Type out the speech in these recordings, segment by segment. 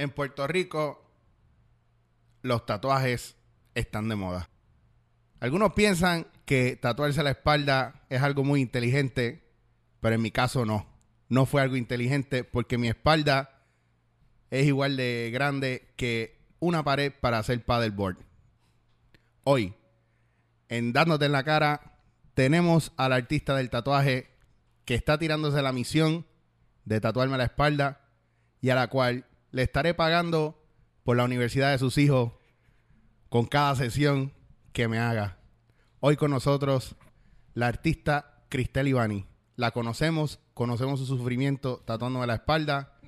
En Puerto Rico, los tatuajes están de moda. Algunos piensan que tatuarse la espalda es algo muy inteligente, pero en mi caso no. No fue algo inteligente porque mi espalda es igual de grande que una pared para hacer paddleboard. Hoy, en Dándote en la cara, tenemos al artista del tatuaje que está tirándose la misión de tatuarme la espalda y a la cual le estaré pagando por la universidad de sus hijos con cada sesión que me haga. Hoy con nosotros la artista Cristel Ivani. La conocemos, conocemos su sufrimiento tatuándome la espalda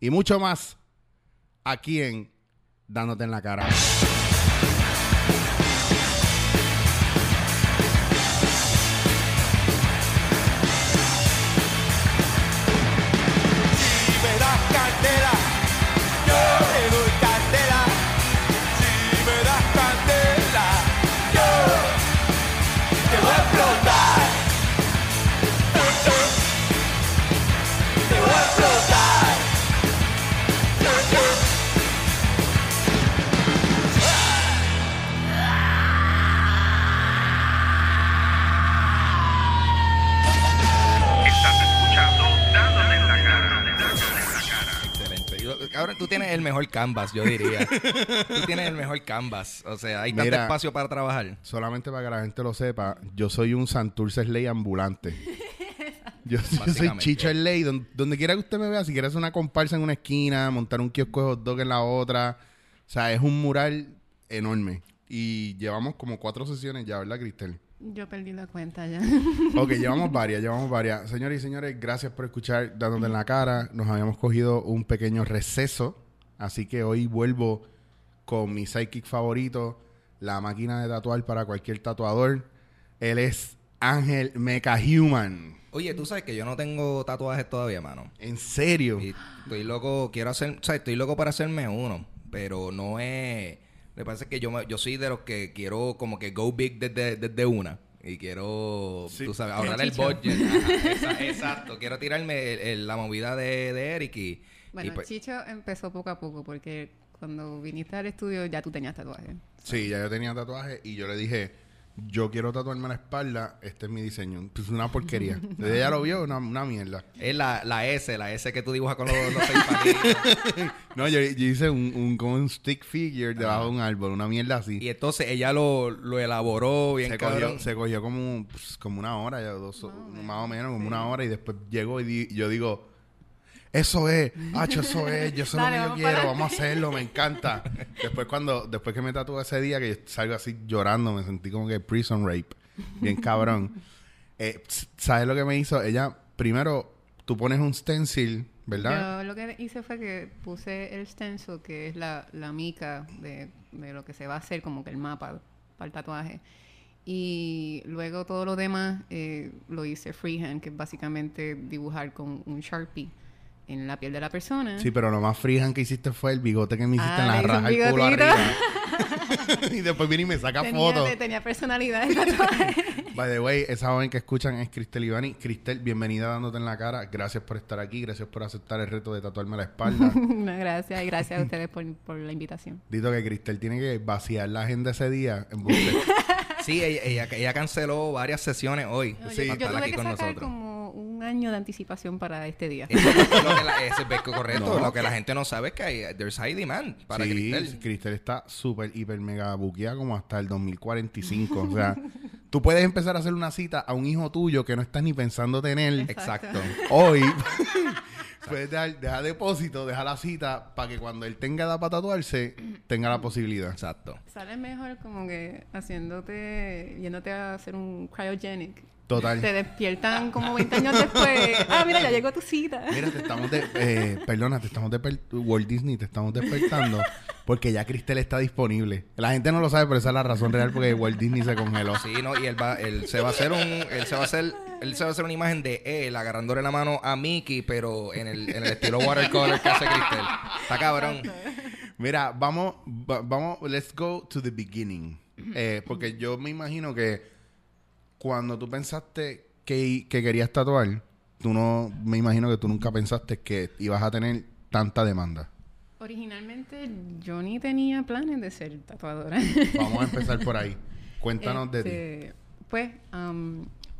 y mucho más aquí en Dándote en la cara. Tú tienes el mejor canvas, yo diría. tú tienes el mejor canvas. O sea, hay tanto Mira. espacio para trabajar. Solamente para que la gente lo sepa, yo soy un Santurce Slay ambulante. Yo, yo soy. Chicho Slay. Donde, donde quiera que usted me vea, si quiere hacer una comparsa en una esquina, montar un kiosco de hot dog en la otra. O sea, es un mural enorme. Y llevamos como cuatro sesiones ya, ¿verdad, Cristel? Yo perdí la cuenta ya. Ok, llevamos varias, llevamos varias. Señores y señores, gracias por escuchar Dándote en la cara. Nos habíamos cogido un pequeño receso, así que hoy vuelvo con mi sidekick favorito, la máquina de tatuar para cualquier tatuador. Él es Ángel Mecha Human. Oye, tú sabes que yo no tengo tatuajes todavía, mano. ¿En serio? Y estoy loco, quiero hacer, o sea, estoy loco para hacerme uno, pero no es... Me parece que yo, yo soy de los que quiero como que go big desde, desde una. Y quiero, Sí. tú sabes, ahorrar el budget. Ajá, esa- exacto. Quiero tirarme el- el- la movida de, de Eric y... y Bueno, pues- Chicho empezó poco a poco porque cuando viniste al estudio ya tú tenías tatuaje. Sí, ya yo tenía tatuaje y yo le dije, yo quiero tatuarme la espalda, este es mi diseño. Pues una porquería. Desde ella lo vio, una, una mierda. Es la, la S, la S que tú dibujas con los, los seis. No, yo, yo hice un, un, como un stick figure debajo de un árbol, una mierda así. Y entonces ella lo, lo elaboró bien se cabrón. cogió, se cogió como, pues, como una hora, ya dos, más o menos, como una hora, y después llegó y di- yo digo, eso es, hacho, eso es, yo sé lo Dale, que yo quiero, para vamos a hacerlo, me encanta. después cuando, después que me tatué ese día, que salgo así llorando, me sentí como que prison rape, bien cabrón. Eh, ¿Sabes lo que me hizo? Ella, primero, tú pones un stencil, ¿verdad? Yo lo que hice fue que puse el stencil, que es la, la mica de, de lo que se va a hacer, como que el mapa para el tatuaje. Y luego todo lo demás eh, lo hice freehand, que es básicamente dibujar con un Sharpie en la piel de la persona. Sí, pero lo más freehand que hiciste fue el bigote que me hiciste Ah, en la un raja del culo arriba. y después viene y me saca tenía, fotos. tenía personalidad el tatuaje. By the way, esa joven que escuchan es Cristel Ivani. Cristel, bienvenida dándote en la cara. Gracias por estar aquí. Gracias por aceptar el reto de tatuarme la espalda. No, gracias, y gracias a ustedes por, por la invitación. Dito que Cristel tiene que vaciar la agenda ese día. En. Sí, ella, ella, ella canceló varias sesiones hoy. No, Sí. yo, para yo estar tuve aquí que con sacar nosotros. como año de anticipación para este día. Eso es lo que la, eso es correcto. No. Lo que la gente no sabe es que hay, there's high demand para sí, Cristel. Cristel está súper, hiper, mega buqueada como hasta el 2045. o sea, tú puedes empezar a hacer una cita a un hijo tuyo que no estás ni pensando tener. Exacto. Hoy puedes dejar, dejar depósito, dejar la cita para que cuando él tenga edad para tatuarse, tenga la posibilidad. Exacto. Sale mejor como que haciéndote, yéndote a hacer un cryogenic Total. Te despiertan como 20 años después. Ah, mira, ya llegó tu cita. Mira, te estamos de, eh, perdona, te estamos de Walt Disney, te estamos despertando porque ya Cristel está disponible. La gente no lo sabe, pero esa es la razón real porque Walt Disney se congeló. Sí, no, y él va, él se va a hacer un, él se va a hacer, él se va a hacer una imagen de él agarrándole la mano a Mickey, pero en el, en el estilo watercolor que hace Cristel. Está cabrón. Mira, vamos, va- vamos, let's go to the beginning. Eh, porque yo me imagino que cuando tú pensaste que, que querías tatuar, tú no, me imagino que tú nunca pensaste que ibas a tener tanta demanda. Originalmente yo ni tenía planes de ser tatuadora. Vamos a empezar por ahí. Cuéntanos de ti. Este, Pues,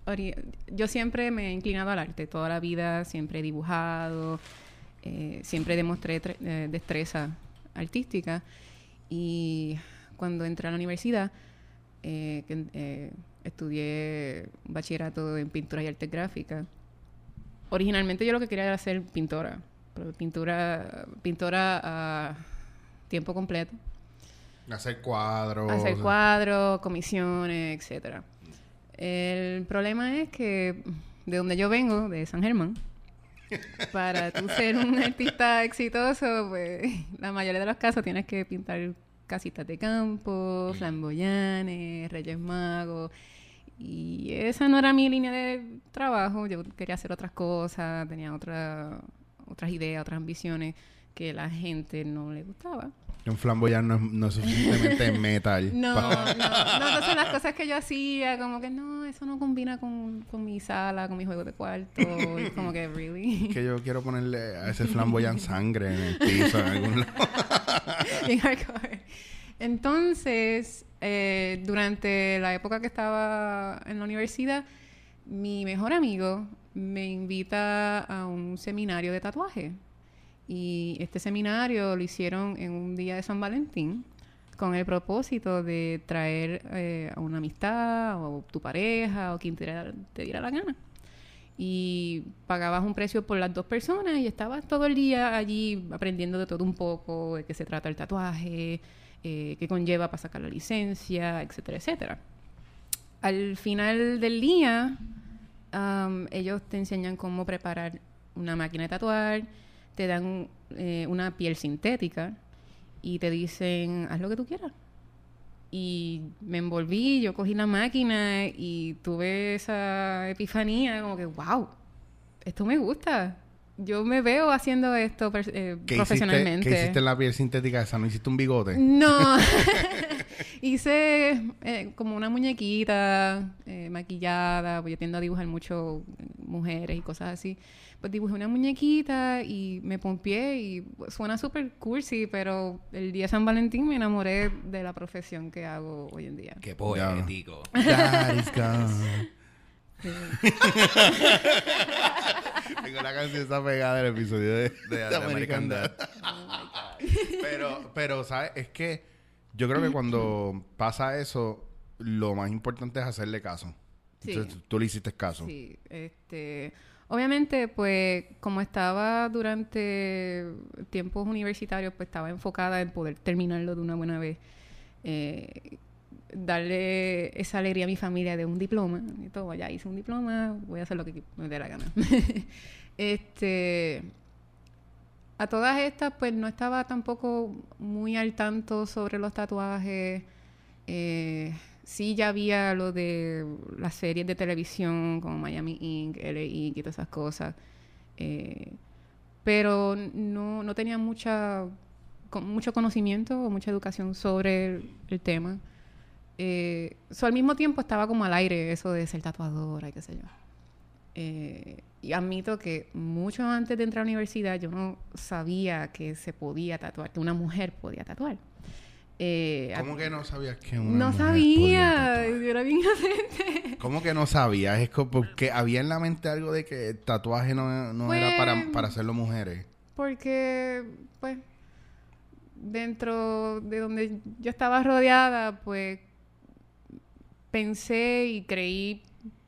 ori- yo siempre me he inclinado al arte. Toda la vida siempre he dibujado, eh, siempre demostré eh, destreza artística. Y cuando entré a la universidad, eh, eh, estudié bachillerato en pintura y arte gráfica. Originalmente yo lo que quería era ser pintora, pero pintura, pintora a tiempo completo. Hacer cuadros. Hacer cuadros, comisiones, etcétera. El problema es que de donde yo vengo, de San Germán, para tú ser un artista exitoso, pues la mayoría de los casos tienes que pintar casitas de campo, flamboyanes, reyes magos. Y esa no era mi línea de trabajo. Yo quería hacer otras cosas, tenía otra, otras ideas, otras ambiciones que la gente no le gustaba. Un flamboyant no es, no es suficientemente metal. No, no, no, entonces las cosas que yo hacía, como que no, eso no combina con, con mi sala, con mi juego de cuarto, como que, really. que yo quiero ponerle a ese flamboyant sangre en el piso en algún lado. Hardcore. Entonces, eh, durante la época que estaba en la universidad, mi mejor amigo me invita a un seminario de tatuaje. Y este seminario lo hicieron en un día de San Valentín con el propósito de traer eh, a una amistad o tu pareja o quien te diera la gana. Y pagabas un precio por las dos personas y estabas todo el día allí aprendiendo de todo un poco, de qué se trata el tatuaje, eh, qué conlleva para sacar la licencia, etcétera, etcétera. Al final del día, am, ellos te enseñan cómo preparar una máquina de tatuar, te dan eh, una piel sintética y te dicen, haz lo que tú quieras. Y me envolví, yo cogí la máquina y tuve esa epifanía, como que, wow, esto me gusta. Yo me veo haciendo esto eh, ¿Qué hiciste, profesionalmente. ¿Qué hiciste en la piel sintética esa? ¿No hiciste un bigote? No. Hice eh, como una muñequita eh, maquillada, pues yo tiendo a dibujar mucho mujeres y cosas así. Pues dibujé una muñequita y me pompié y pues, suena súper cursi, pero el día de San Valentín me enamoré de la profesión que hago hoy en día. Qué poético. That is gone. Tengo la canción esa pegada del episodio de, De- de American Dad. pero, pero, ¿sabes? Es que yo creo que cuando pasa eso, lo más importante es hacerle caso. Sí. Entonces, tú le hiciste caso. Sí, este, obviamente, pues, como estaba durante tiempos universitarios, pues estaba enfocada en poder terminarlo de una buena vez. Eh, darle esa alegría a mi familia de un diploma y todo, ya hice un diploma, voy a hacer lo que me dé la gana. este, a todas estas, pues no estaba tampoco muy al tanto sobre los tatuajes. Eh, sí, ya había lo de las series de televisión como Miami Inc., LA Inc. y todas esas cosas. Eh, pero no, no tenía mucha, con- mucho conocimiento o mucha educación sobre el, tema. Eh, so, al mismo tiempo estaba como al aire eso de ser tatuadora y qué sé yo. Eh, y admito que mucho antes de entrar a la universidad yo no sabía que se podía tatuar, que una mujer podía tatuar. Eh, ¿Cómo que no sabías que una no mujer sabía, yo era bien inocente. ¿Cómo que no sabías? Es como porque había en la mente algo de que el tatuaje no, no era Pues- para, para hacerlo mujeres. Porque, pues, dentro de donde yo estaba rodeada, pues, pensé y creí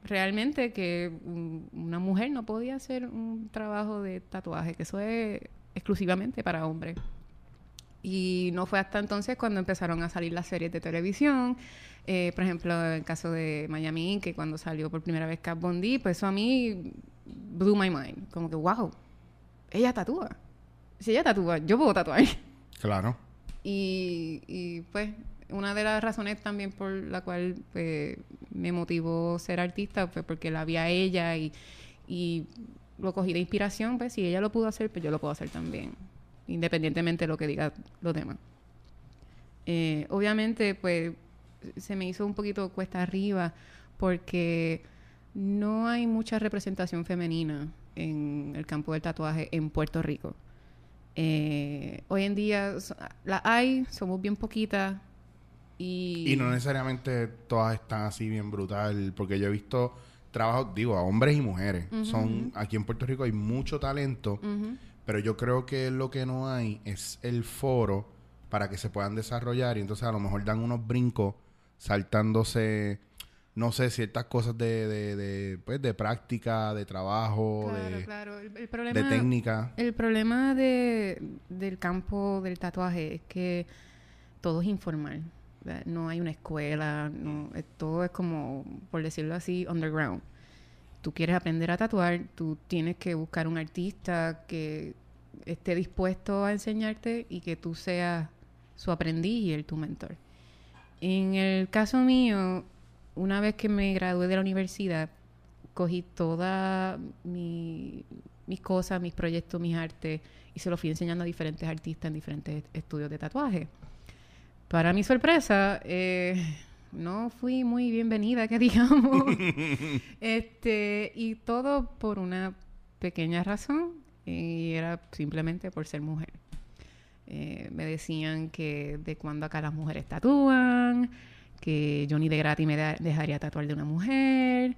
realmente que un- una mujer no podía hacer un trabajo de tatuaje, que eso es exclusivamente para hombres. Y no fue hasta entonces cuando empezaron a salir las series de televisión. Eh, por ejemplo, en el caso de Miami que cuando salió por primera vez Kat Von D, pues eso a mí blew my mind. Como que, wow, ella tatúa. Si ella tatúa, yo puedo tatuar. Claro. Y, y, pues una de las razones también por la cual pues, me motivó ser artista fue porque la vi a ella y, y lo cogí de inspiración, pues si ella lo pudo hacer, pues yo lo puedo hacer también, independientemente de lo que digan los demás. Eh, obviamente, pues se me hizo un poquito cuesta arriba porque no hay mucha representación femenina en el campo del tatuaje en Puerto Rico. Eh, hoy en día so- la hay, somos bien poquitas y, Y no necesariamente todas están así bien brutal, porque yo he visto trabajos, digo, a hombres y mujeres. Son aquí en Puerto Rico hay mucho talento. Pero yo creo que lo que no hay es el foro para que se puedan desarrollar y entonces a lo mejor dan unos brincos saltándose no sé, ciertas cosas de, de, de, pues, de práctica, de trabajo, Claro, de, claro. El, el problema, de técnica. El problema de, del campo del tatuaje es que todo es informal. No hay una escuela, no, todo es como, por decirlo así, underground. Tú quieres aprender a tatuar, tú tienes que buscar un artista que esté dispuesto a enseñarte y que tú seas su aprendiz y él tu mentor. En el caso mío, una vez que me gradué de la universidad, cogí todas mi- mis cosas, mis proyectos, mis artes y se los fui enseñando a diferentes artistas en diferentes estudios de tatuaje. Para mi sorpresa, eh, no fui muy bienvenida, que digamos. este, y todo por una pequeña razón, y era simplemente por ser mujer. Eh, me decían que de cuando acá las mujeres tatúan, que yo ni de gratis me da- dejaría tatuar de una mujer.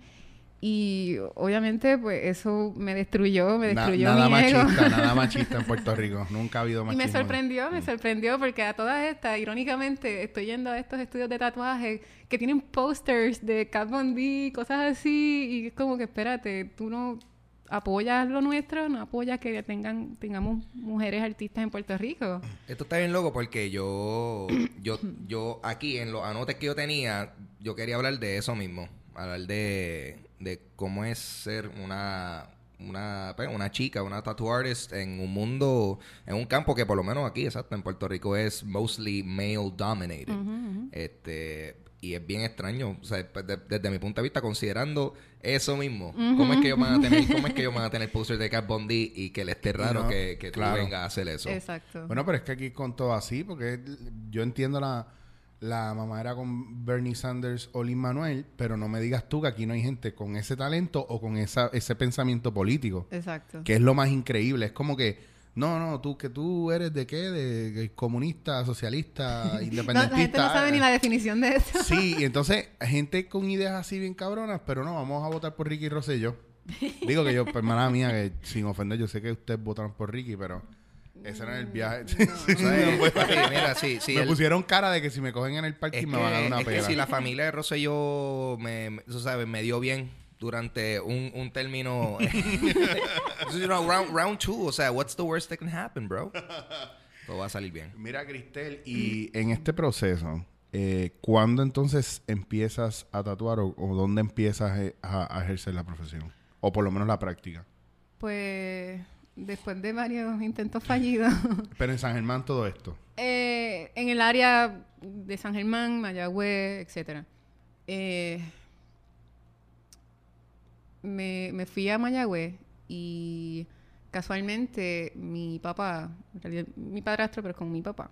Y obviamente, pues eso me destruyó, me Na- destruyó nada mi ego. machista, nada machista en Puerto Rico. Nunca ha habido Y machismo. me sorprendió, me sorprendió porque a todas estas, irónicamente, estoy yendo a estos estudios de tatuaje que tienen posters de Kat Von D, cosas así, y es como que espérate, tú no apoyas lo nuestro, no apoyas que tengan tengamos mujeres artistas en Puerto Rico. Esto está bien loco porque yo, yo, yo aquí en los anotes que yo tenía, yo quería hablar de eso mismo, hablar de, de cómo es ser una, una, pues, una chica, una tattoo artist en un mundo, en un campo que por lo menos aquí, exacto, en Puerto Rico es mostly male dominated. Este, y es bien extraño, o sea, pues, de- desde mi punto de vista, considerando eso mismo, cómo es que ellos van a tener, cómo es que ellos van a tener posters de Cat Von D y que le esté raro No, que, que claro. tú vengas a hacer eso. Exacto. Bueno, pero es que aquí con todo así, porque yo entiendo la, la mamadera con Bernie Sanders o Lin Manuel, pero no me digas tú que aquí no hay gente con ese talento o con esa, ese pensamiento político, Exacto. que es lo más increíble. Es como que, no, no, tú que tú eres de qué, de, de comunista, socialista, No, independentista. la gente no sabe ni la definición de eso. Sí, y entonces, gente con ideas así bien cabronas, pero no, vamos a votar por Ricky Rosselló. Digo que yo, pues, hermana mía, que sin ofender, yo sé que ustedes votaron por Ricky, pero ese era el viaje. Me el- pusieron cara de que si me cogen en el parque es me van a dar una es que si la familia de Rosselló me, tú sabes, me dio bien durante un, un término... you know, round, round two, o sea, what's the worst that can happen, bro? Todo va a salir bien. Mira, Cristel, y en este proceso, eh, ¿cuándo entonces empiezas a tatuar o, o dónde empiezas eh, a, a ejercer la profesión? O por lo menos la práctica. Pues después de varios intentos fallidos, Pero en San Germán todo esto. Eh, en el área de San Germán, Mayagüez, etcétera. Eh, me, me fui a Mayagüez y casualmente mi papá, en realidad mi padrastro, pero con mi papá,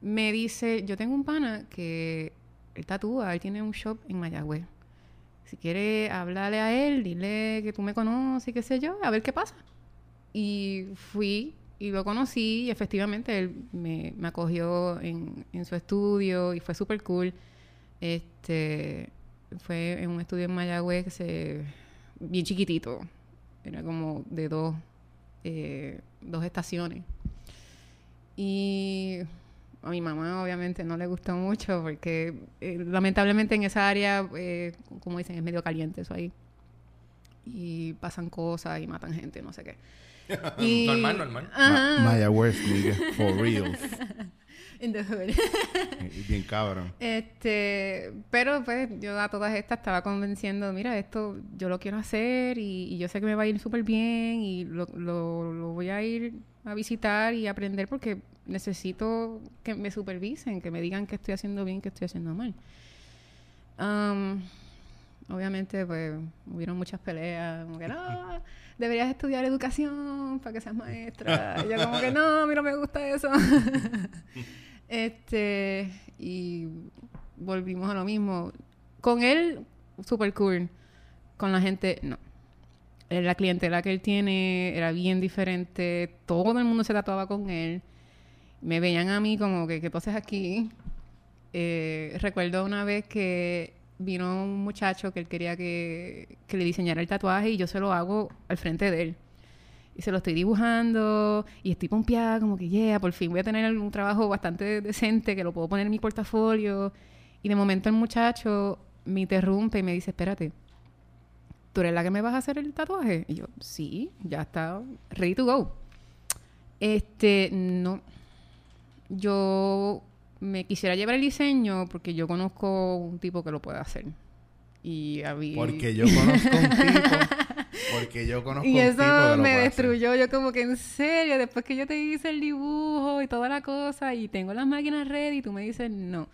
me dice, yo tengo un pana que él tatúa, él tiene un shop en Mayagüez. Si quieres hablarle a él, dile que tú me conoces y qué sé yo, a ver qué pasa. Y fui y lo conocí y efectivamente él me, acogió en, su estudio y fue súper cool. Este, fue en un estudio en Mayagüez se, bien chiquitito. Era como de dos, eh, dos estaciones. Y a mi mamá obviamente no le gustó mucho porque eh, lamentablemente en esa área, eh, como dicen, es medio caliente eso ahí. Y pasan cosas y matan gente, no sé qué. Y- Normal, normal. Ajá. Ma- Mayagüez, nigga, for real. In the hood. Bien cabrón. Este, pero pues yo a todas estas estaba convenciendo, mira, esto yo lo quiero hacer y, y yo sé que me va a ir súper bien y lo, lo, lo voy a ir a visitar y aprender porque necesito que me supervisen, que me digan que estoy haciendo bien, que estoy haciendo mal. Am, obviamente, pues, hubieron muchas peleas, como que no, deberías estudiar educación para que seas maestra. Y yo como que no, a mí no me gusta eso. este, y volvimos a lo mismo. Con él, super cool. Con la gente, no. Eh, La clientela que él tiene era bien diferente. Todo el mundo se tatuaba con él. Me veían a mí como que, ¿qué haces aquí? Eh, recuerdo una vez que vino un muchacho que él quería que, que le diseñara el tatuaje y yo se lo hago al frente de él. Y se lo estoy dibujando y estoy pompeada, como que, yeah, por fin voy a tener un trabajo bastante decente que lo puedo poner en mi portafolio. Y de momento el muchacho me interrumpe y me dice, espérate, ¿tú eres la que me vas a hacer el tatuaje? Y yo, sí, ya está, ready to go. Este, no. Yo me quisiera llevar el diseño porque yo conozco un tipo que lo puede hacer. Y había... Porque yo conozco un tipo. Porque yo conozco Y un eso tipo que lo me hacer. destruyó. Yo como que en serio, después que yo te hice el dibujo y toda la cosa y tengo las máquinas ready y tú me dices, no,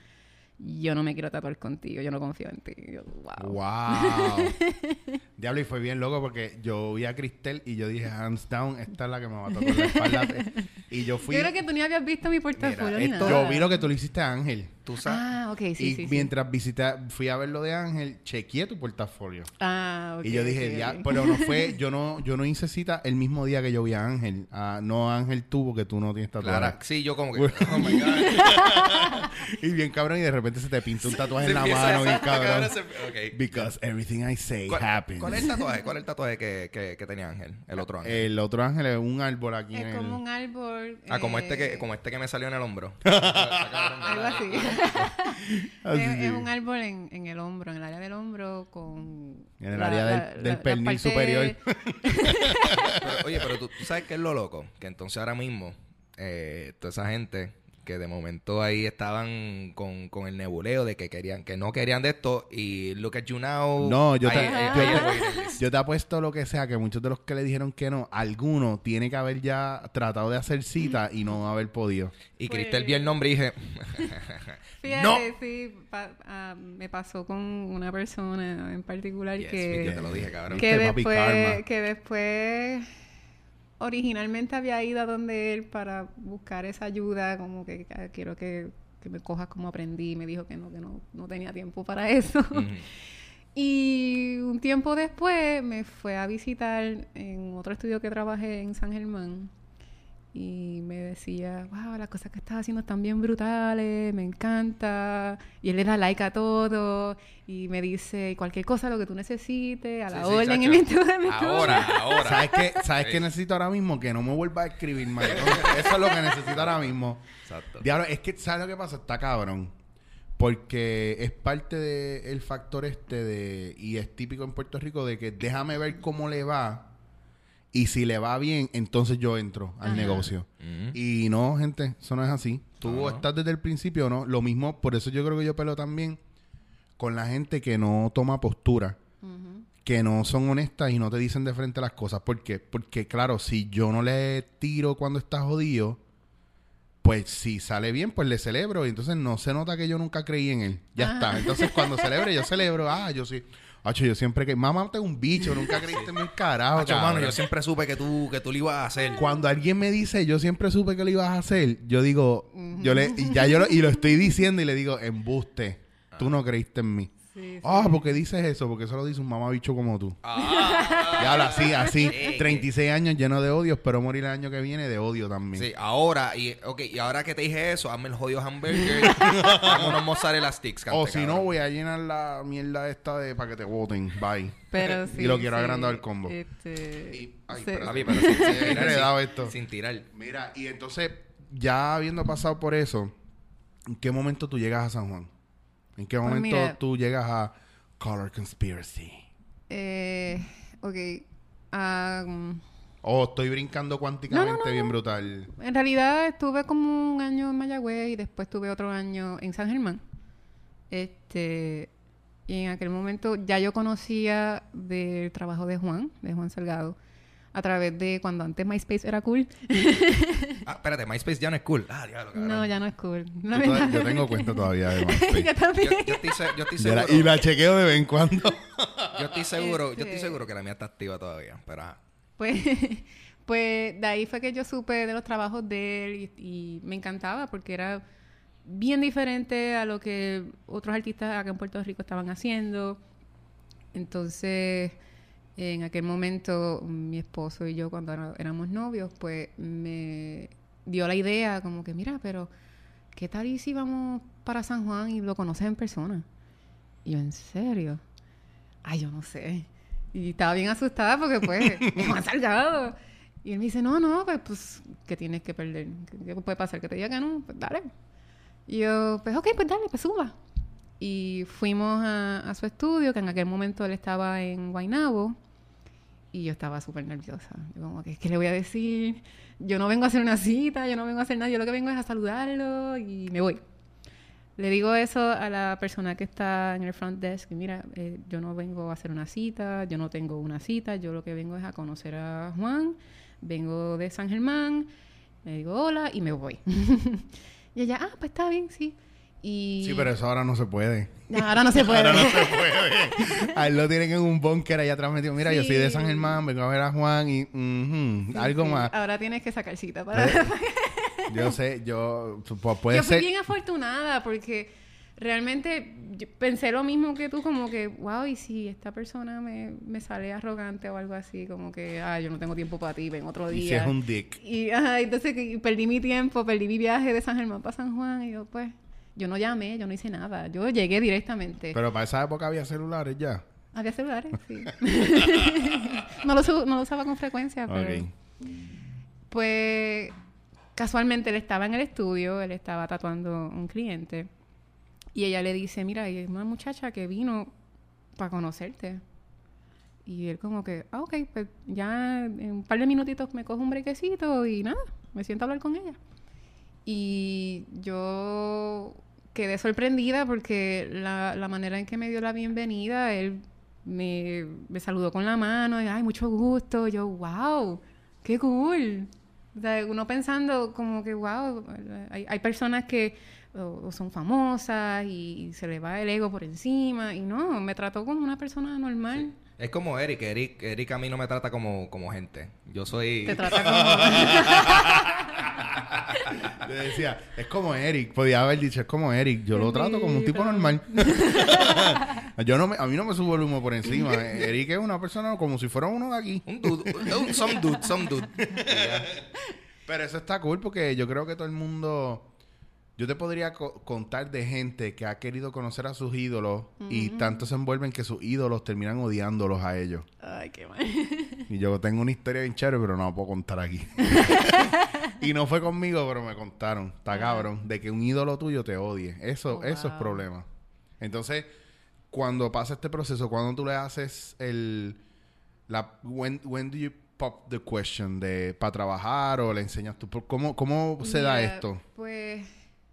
yo no me quiero tatuar contigo, yo no confío en ti. Yo, wow. Wow. Diablo, y fue bien loco porque yo vi a Cristel y yo dije, hands down, esta es la que me va a tocar la espalda. y yo fui. Yo creo que tú ni habías visto mi portafolio ni esto- nada. Yo vi lo que tú le hiciste a Ángel. Tú sabes. Ah, ok, sí, y sí, sí. mientras visité, fui a ver lo de Ángel, chequeé tu portafolio. Ah, ok. y yo dije, ok. pero no fue, yo no, yo no hice cita el mismo día que yo vi a Ángel. Ah, no Ángel tuvo que tú no tienes tatuaje. Clara. Sí, yo como que. Oh my God. y bien cabrón, y de repente se te pinta un tatuaje Se en la mano, bien cabrón. cabrón, se- ok. Because everything I say ¿Cuál, happens. cuál es el tatuaje? ¿Cuál es el tatuaje que, que, que tenía Ángel? El otro Ángel. El otro ángel es un árbol aquí en Es el- como un árbol. ah, como eh, este que como este que me salió en el hombro. Algo así. Así, es, un árbol en, en el hombro, en el área del hombro, con... En el la- área del- la- del la- pernil parte- superior. Pero, oye, pero tú, tú sabes qué es lo loco. Que entonces ahora mismo, eh, toda esa gente que de momento ahí estaban con, con el nebuleo de que querían, que no querían de esto y look at you now. No, yo te, yo, list. yo te apuesto lo que sea, que muchos de los que le dijeron que no, alguno tiene que haber ya tratado de hacer cita y no haber podido. Y Pues- Cristel vio el nombre y dije, Fíjate, no. sí, pa- ah, me pasó con una persona en particular Yes, que... yo te lo dije, cabrón. que Viste, papi, karma. después, que después originalmente había ido a donde él para buscar esa ayuda, como que ah, quiero que, que me cojas como aprendí, me dijo que no, que no, no tenía tiempo para eso. Y un tiempo después me fue a visitar en otro estudio que trabajé en San Germán. Y me decía, wow, las cosas que estás haciendo están bien brutales, me encanta. Y él le da like a todo. Y me dice, cualquier cosa, lo que tú necesites, a la Sí, sí, orden. chacho. y me estuve- me estuve- Ahora, ahora. ¿Sabes qué, ¿sabes Sí. qué necesito ahora mismo? Que no me vuelva a escribir, maricón. Eso es lo que necesito ahora mismo. Exacto. Diablo, es que, ¿sabes lo que pasa? Está cabrón. Porque es parte del factor este de... Y es típico en Puerto Rico de que déjame ver cómo le va. Y si le va bien, entonces yo entro al Ajá. negocio. Ujú. Y no, gente, eso no es así. Tú No. estás desde el principio, ¿no? Lo mismo, por eso yo creo que yo peleo también con la gente que no toma postura, que no son honestas y no te dicen de frente las cosas. ¿Por qué? Porque, claro, si yo no le tiro cuando está jodido, pues si sale bien, pues le celebro. Y entonces no se nota que yo nunca creí en él. Ya Ah. está. Entonces cuando celebre, yo celebro. Ah, yo sí. Hacho, yo siempre que... Mamá, tengo un bicho. Nunca creíste en mi carajo, mano, yo siempre supe que tú, que tú lo ibas a hacer. Cuando alguien me dice, yo siempre supe que lo ibas a hacer, yo digo, yo le, y ya yo lo, y lo estoy diciendo y le digo, embuste, tú no creíste en mí. Sí, sí. Ah, porque dices eso, porque eso lo dice un mamá bicho como tú. Ah. Y habla así, así, Sí. 36 años lleno de odio, espero morir el año que viene de odio también. Sí, ahora, y, okay, y ahora que te dije eso, hazme el jodido hamburger, hazme unos mozzarella sticks. cante, o si no, cabrón. voy a llenar la mierda esta de para que te voten. Bye. Pero sí, Y lo quiero sí, agrandar el combo. Este, Y- ay, se- espérate. Papi, pero sin, sin tirar, Enredado sin- esto. sin tirar. Mira, y entonces, ya habiendo pasado por eso, ¿en qué momento tú llegas a San Juan? ¿En qué Pues momento mira. tú llegas a Color Conspiracy? Eh, ok. mm, O estoy brincando cuánticamente No, no, no, bien brutal. En realidad estuve como un año en Mayagüez y después tuve otro año en San Germán. Este, y en aquel momento ya yo conocía del trabajo de Juan, de Juan Salgado, a través de cuando antes MySpace era cool. Ah, espérate, MySpace ya no es cool. Ah, diablo, cabrón. No, ya no es cool. Yo, toda- verdad. yo tengo cuenta todavía de MySpace. Yo también. Yo, yo estoy, se- yo estoy De la- seguro. y la chequeo de vez en cuando. Yo estoy seguro, yo estoy Este- seguro que la mía está activa todavía. Pero ajá. Pues, pues de ahí fue que yo supe de los trabajos de él y, y me encantaba porque era bien diferente a lo que otros artistas acá en Puerto Rico estaban haciendo. Entonces, en aquel momento, mi esposo y yo, cuando éramos novios, pues me dio la idea como que, mira, pero ¿qué tal y si vamos para San Juan y lo conoces en persona? Y yo, ¿en serio? Ay, yo no sé. Y estaba bien asustada porque, pues, es Juan Salgado. Y él me dice, no, no, pues, pues ¿qué tienes que perder? ¿Qué, qué puede pasar? Que te diga que no, pues dale. Y yo, pues, ok, pues dale, pues suba. Y fuimos a, a su estudio, que en aquel momento él estaba en Guaynabo. Y yo estaba súper nerviosa. Yo como que, ¿qué le voy a decir? Yo no vengo a hacer una cita, yo no vengo a hacer nada. Yo lo que vengo es a saludarlo y me voy. Le digo eso a la persona que está en el front desk. Mira, eh, yo no vengo a hacer una cita, yo no tengo una cita, yo lo que vengo es a conocer a Juan. Vengo de San Germán, le digo hola y me voy. y ella, ah, pues está bien, sí. Y Sí, pero eso ahora no se puede. ahora no se puede. Ahora no se puede. A él lo tienen en un búnker allá atrás metido. Mira, yo soy de. San Germán, vengo a ver a Juan y Sí, algo sí. más. Ahora tienes que sacar cita para... Eh, Yo sé, yo pu- puede yo fui ser. bien afortunada porque realmente yo pensé lo mismo que tú, como que, wow, y si esta persona me, me sale arrogante o algo así, como que, ah, yo no tengo tiempo para ti, ven otro Y si día. es un dick. Y ajá, entonces perdí mi tiempo, perdí mi viaje de San Germán para San Juan y yo, pues, yo no llamé, yo no hice nada, yo llegué directamente. Pero para esa época había celulares ya. Había celulares, sí. no, lo, uso- no lo usaba con frecuencia, pero... Ok. Pues casualmente él estaba en el estudio, él estaba tatuando un cliente y ella le dice, mira, hay una muchacha que vino para conocerte. Y él como que, ah, ok, pues ya en un par de minutitos me cojo un brequecito y nada, me siento a hablar con ella. Y yo quedé sorprendida porque la, la manera en que me dio la bienvenida, él me, me saludó con la mano y, ay, mucho gusto. Yo, wow, qué cool. O sea, uno pensando como que, wow, hay, hay personas que o, o son famosas y, se le va el ego por encima. Y no, me trató como una persona normal. Es como Eric. Eric. Eric a mí no me trata como, como gente. Yo soy... Te trata como... Decía, es como Eric. Podía haber dicho, es como Eric. Yo lo trato como un tipo normal. Yo no me, a mí no me subo el humo por encima. Eric es una persona como si fuera uno de aquí. Un dude. un- some dude. Some dude. Pero eso está cool porque yo creo que todo el mundo... Yo te podría co- contar de gente que ha querido conocer a sus ídolos y tanto se envuelven que sus ídolos terminan odiándolos a ellos. Ay, qué mal. Y yo tengo una historia bien chévere, pero no la puedo contar aquí. y no fue conmigo, pero me contaron. Está cabrón. De que un ídolo tuyo te odie. Eso, Oh, eso es problema. Entonces, cuando pasa este proceso, cuando tú le haces el... La, when, when do you pop the question de para trabajar o le enseñas tú? ¿Cómo, cómo se da esto? Pues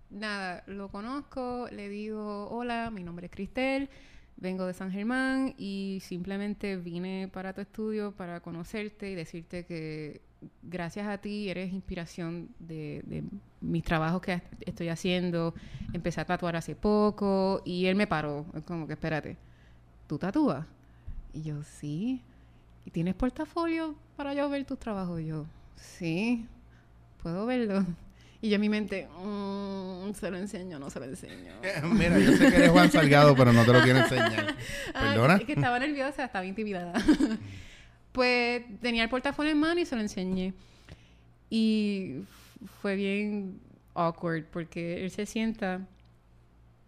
nada, lo conozco, le digo, hola, mi nombre es Cristel, vengo de San Germán y simplemente vine para tu estudio para conocerte y decirte que gracias a ti eres inspiración de, de mis trabajos que estoy haciendo. Empecé a tatuar hace poco y él me paró, como que espérate, ¿tú tatúas? Y yo, sí. ¿Y tienes portafolio para yo ver tus trabajos? Y yo, sí, puedo verlo. Y yo en mi mente, "Mm, se lo enseño, no se lo enseño. Mira, yo sé que eres Juan Salgado, pero no te lo quiero enseñar. Ay, ¿Perdona? es que estaba nerviosa, estaba intimidada. pues tenía el portafolio en mano y se lo enseñé. Y fue bien awkward porque él se sienta,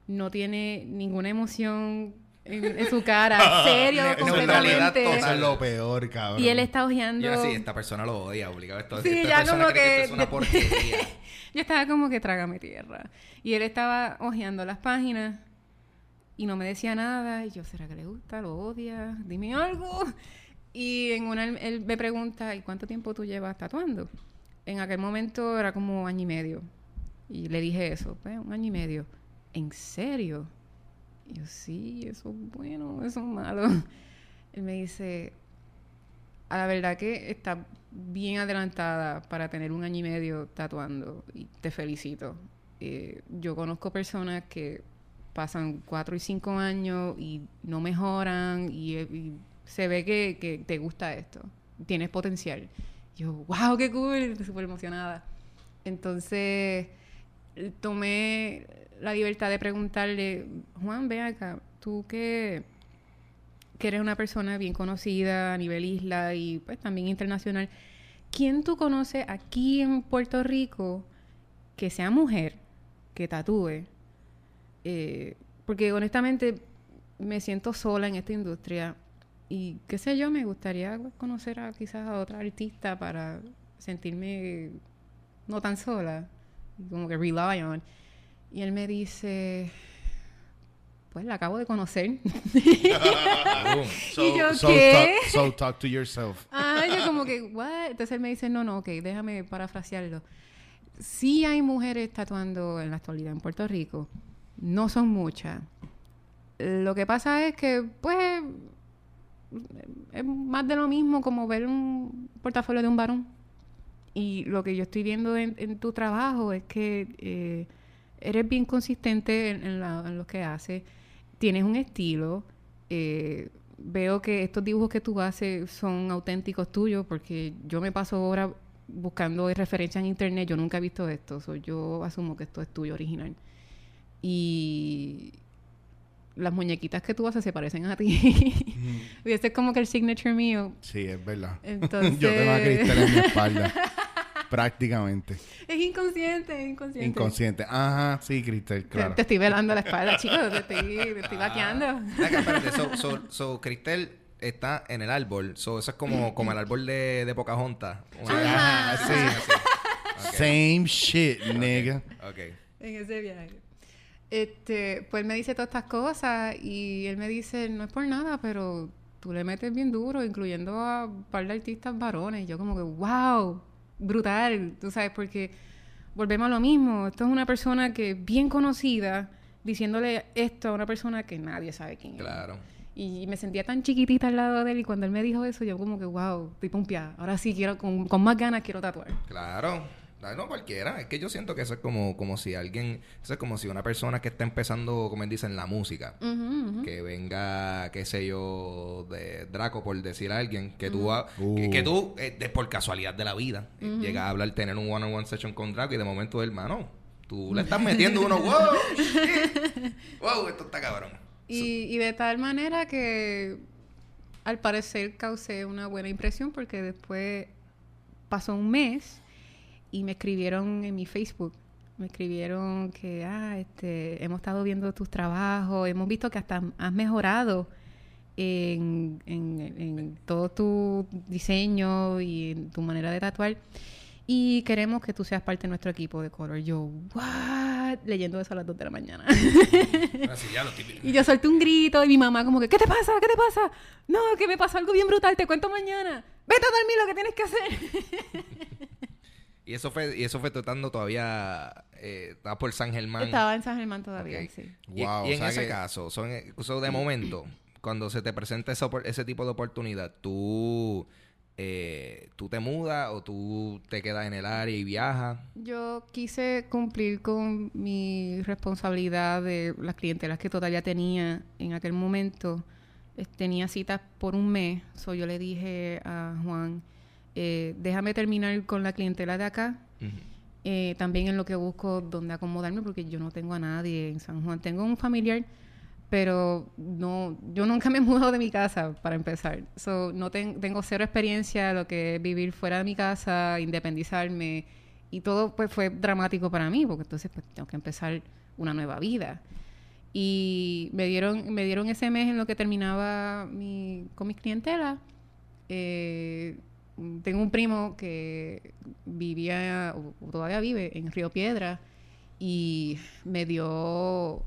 no tiene ninguna emoción en, en su cara, serio, completamente. total. Eso es lo peor, cabrón. Y él está hojeando. Y así, esta persona lo odia, obligado. Esto, Sí, esta ya persona como cree que- esto es una porquería. Yo estaba como que trágame tierra. Y él estaba hojeando las páginas y no me decía nada. Y yo, ¿será que le gusta? ¿Lo odia? Dime algo. Y en una él, él me pregunta, ¿y cuánto tiempo tú llevas tatuando? En aquel momento era como año y medio. Y le dije eso, pues un año y medio. ¿En serio? Y yo, sí, eso es bueno, eso es malo. Él me dice, a la verdad que está bien adelantada para tener un año y medio tatuando y te felicito. Eh, yo conozco personas que pasan cuatro y cinco años y no mejoran y, y se ve que, te gusta esto, tienes potencial. Yo, wow, qué cool, súper emocionada. Entonces tomé la libertad de preguntarle, Juan, ve acá, tú que que eres una persona bien conocida a nivel isla y pues también internacional. ¿Quién tú conoces aquí en Puerto Rico que sea mujer, que tatúe? Eh, porque honestamente me siento sola en esta industria y qué sé yo, me gustaría pues, conocer a quizás a otra artista para sentirme no tan sola, como que rely on. Y él me dice, pues la acabo de conocer. Y yo, so, ¿qué? talk, so talk to yourself. Ah, yo como que, what? Entonces él me dice, no, no, ok, déjame parafrasearlo. Sí hay mujeres tatuando en la actualidad en Puerto Rico. No son muchas. Lo que pasa es que, pues, es más de lo mismo como ver un portafolio de un varón. Y lo que yo estoy viendo en, en tu trabajo es que eh, eres bien consistente en, en la- en lo que haces. Tienes un estilo. eh, veo que estos dibujos que tú haces son auténticos tuyos porque yo me paso horas buscando referencias en internet. Yo nunca he visto esto. so yo asumo que esto es tuyo original. Y las muñequitas que tú haces se parecen a ti. y ese es como que el signature mío. Sí, es verdad. Entonces... Yo tengo a Cristel en mi espalda. prácticamente. Es inconsciente, es inconsciente. Inconsciente. Ajá, sí, Cristel, Te- claro. Te, estoy velando la espalda, chicos. Te estoy, te estoy vaqueando. Acá, espérate. So, so, so, Cristel está en el árbol. So, eso es como, como el árbol de, de Pocahontas. Ajá, sí. así. Ok. Same shit, nigga. Ok. En ese viaje. Este, pues él me dice todas estas cosas y él me dice, no es por nada, pero tú le metes bien duro, incluyendo a un par de artistas varones. Y yo como que, wow, brutal, tú sabes, porque volvemos a lo mismo. Esto es una persona que es bien conocida diciéndole esto a una persona que nadie sabe quién es. Claro. Y me sentía tan chiquitita al lado de él y cuando él me dijo eso, yo como que, wow, estoy pompeada. Ahora sí quiero, con, con más ganas quiero tatuar. Claro. Ah, No cualquiera. Es que yo siento que eso es como, como si alguien... Eso es como si una persona que está empezando, como dicen, la música. Que venga, qué sé yo, de Draco, por decir a alguien, que tú, que, Uh. que tú eh, de, por casualidad de la vida, eh, llegas a hablar, tener un one-on-one session con Draco y de momento, hermano, tú le estás metiendo uno, wow, shit, wow, esto está cabrón. Y, y de tal manera que al parecer causé una buena impresión porque después pasó un mes y me escribieron en mi Facebook. Me escribieron que, ah, este, hemos estado viendo tus trabajos, hemos visto que hasta has mejorado en, en, en todo tu diseño y en tu manera de tatuar. Y queremos que tú seas parte de nuestro equipo de color. Yo, what? Leyendo eso a las 2 de la mañana. Ya lo. Y yo solté un grito y mi mamá como que, ¿qué te pasa? ¿Qué te pasa? No, que me pasó algo bien brutal, te cuento mañana. Vete a dormir lo que tienes que hacer. Y eso fue, y eso fue tratando todavía, eh, estaba por San Germán. Estaba en San Germán todavía, sí. Y, Wow, y en o sea ese que- caso, son, so, de momento, cuando se te presenta esa ese tipo de oportunidad, tú, eh, tú te mudas o tú te quedas en el área y viajas. Yo quise cumplir con mi responsabilidad de las clientelas que todavía tenía en aquel momento. Tenía citas por un mes, so yo le dije a Juan, eh, déjame terminar con la clientela de acá eh, también en lo que busco donde acomodarme porque yo no tengo a nadie en San Juan. Tengo un familiar, pero no, yo nunca me he mudado de mi casa para empezar. So, no ten- tengo cero experiencia de lo que es vivir fuera de mi casa, independizarme y todo pues fue dramático para mí porque entonces pues tengo que empezar una nueva vida. Y me dieron, me dieron ese mes en lo que terminaba mi, con mis clientelas. Eh, tengo un primo que vivía, o todavía vive, en Río Piedra y me dio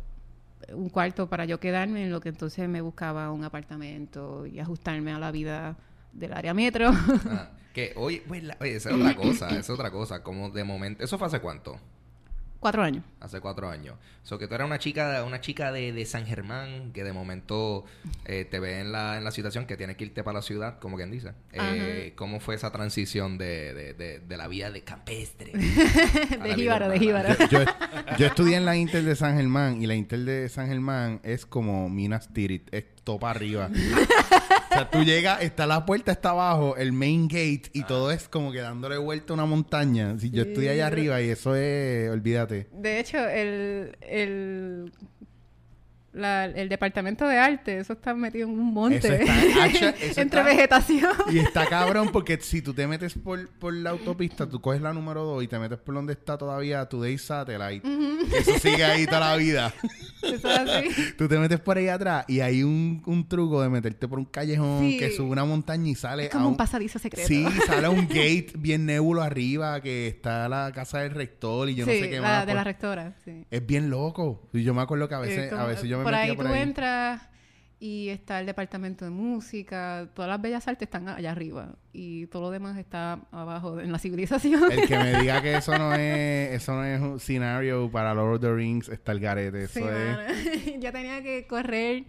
un cuarto para yo quedarme en lo que entonces me buscaba un apartamento y ajustarme a la vida del área metro. Ah, que, oye, pues, oye, esa es otra cosa, esa es otra cosa. Como de momento, ¿eso fue hace cuánto? Cuatro años. Hace cuatro años. So que tú eras una chica, una chica de, de San Germán que de momento eh, te ve en la, en la situación que tienes que irte para la ciudad, como quien dice. Eh, ¿Cómo fue esa transición de, de, de, de la vida de campestre? de jíbaro, de jíbaro. Yo, yo estudié en la Intel de San Germán y la Intel de San Germán es como Minas Tirith, es topa arriba. o sea, tú llegas, está la puerta, está abajo, el main gate y todo es como que dándole vuelta a una montaña. Si yo estudié allá arriba y eso es, olvídate. De hecho, el, el, la- el departamento de arte, eso está metido en un monte. Eso está- actua- eso Entre está- vegetación. Y está cabrón porque si tú te metes por, por la autopista, tú coges la número 2 y te metes por donde está todavía Today Satellite. Eso sigue ahí toda la vida. Eso es así. Tú te metes por ahí atrás y hay un, un truco de meterte por un callejón Sí. que sube una montaña y sale Es como a un pasadizo secreto. Sí, sale a un gate bien nébulo arriba que está la casa del rector y yo Sí, no sé qué la- más. de por- la rectora, sí. Es bien loco. Y yo me acuerdo que a veces, como- a veces yo me por metía ahí por tú ahí. entras y está el departamento de música, todas las bellas artes están allá arriba y todo lo demás está abajo en la civilización. El que me diga que eso no es, eso no es un scenario para Lord of the Rings está el garete. Eso Sí, es. Yo tenía que correr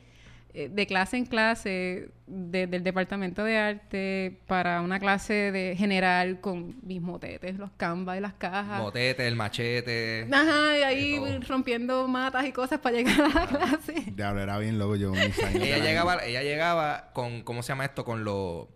de clase en clase desde el departamento de arte para una clase de general con mis motetes, los canvas y las cajas. Motete, el machete. Ajá, y ahí rompiendo matas y cosas para llegar a la clase. Diablo, era bien loco yo mis años. Ella llegaba, ella llegaba con, ¿cómo se llama esto? Con los...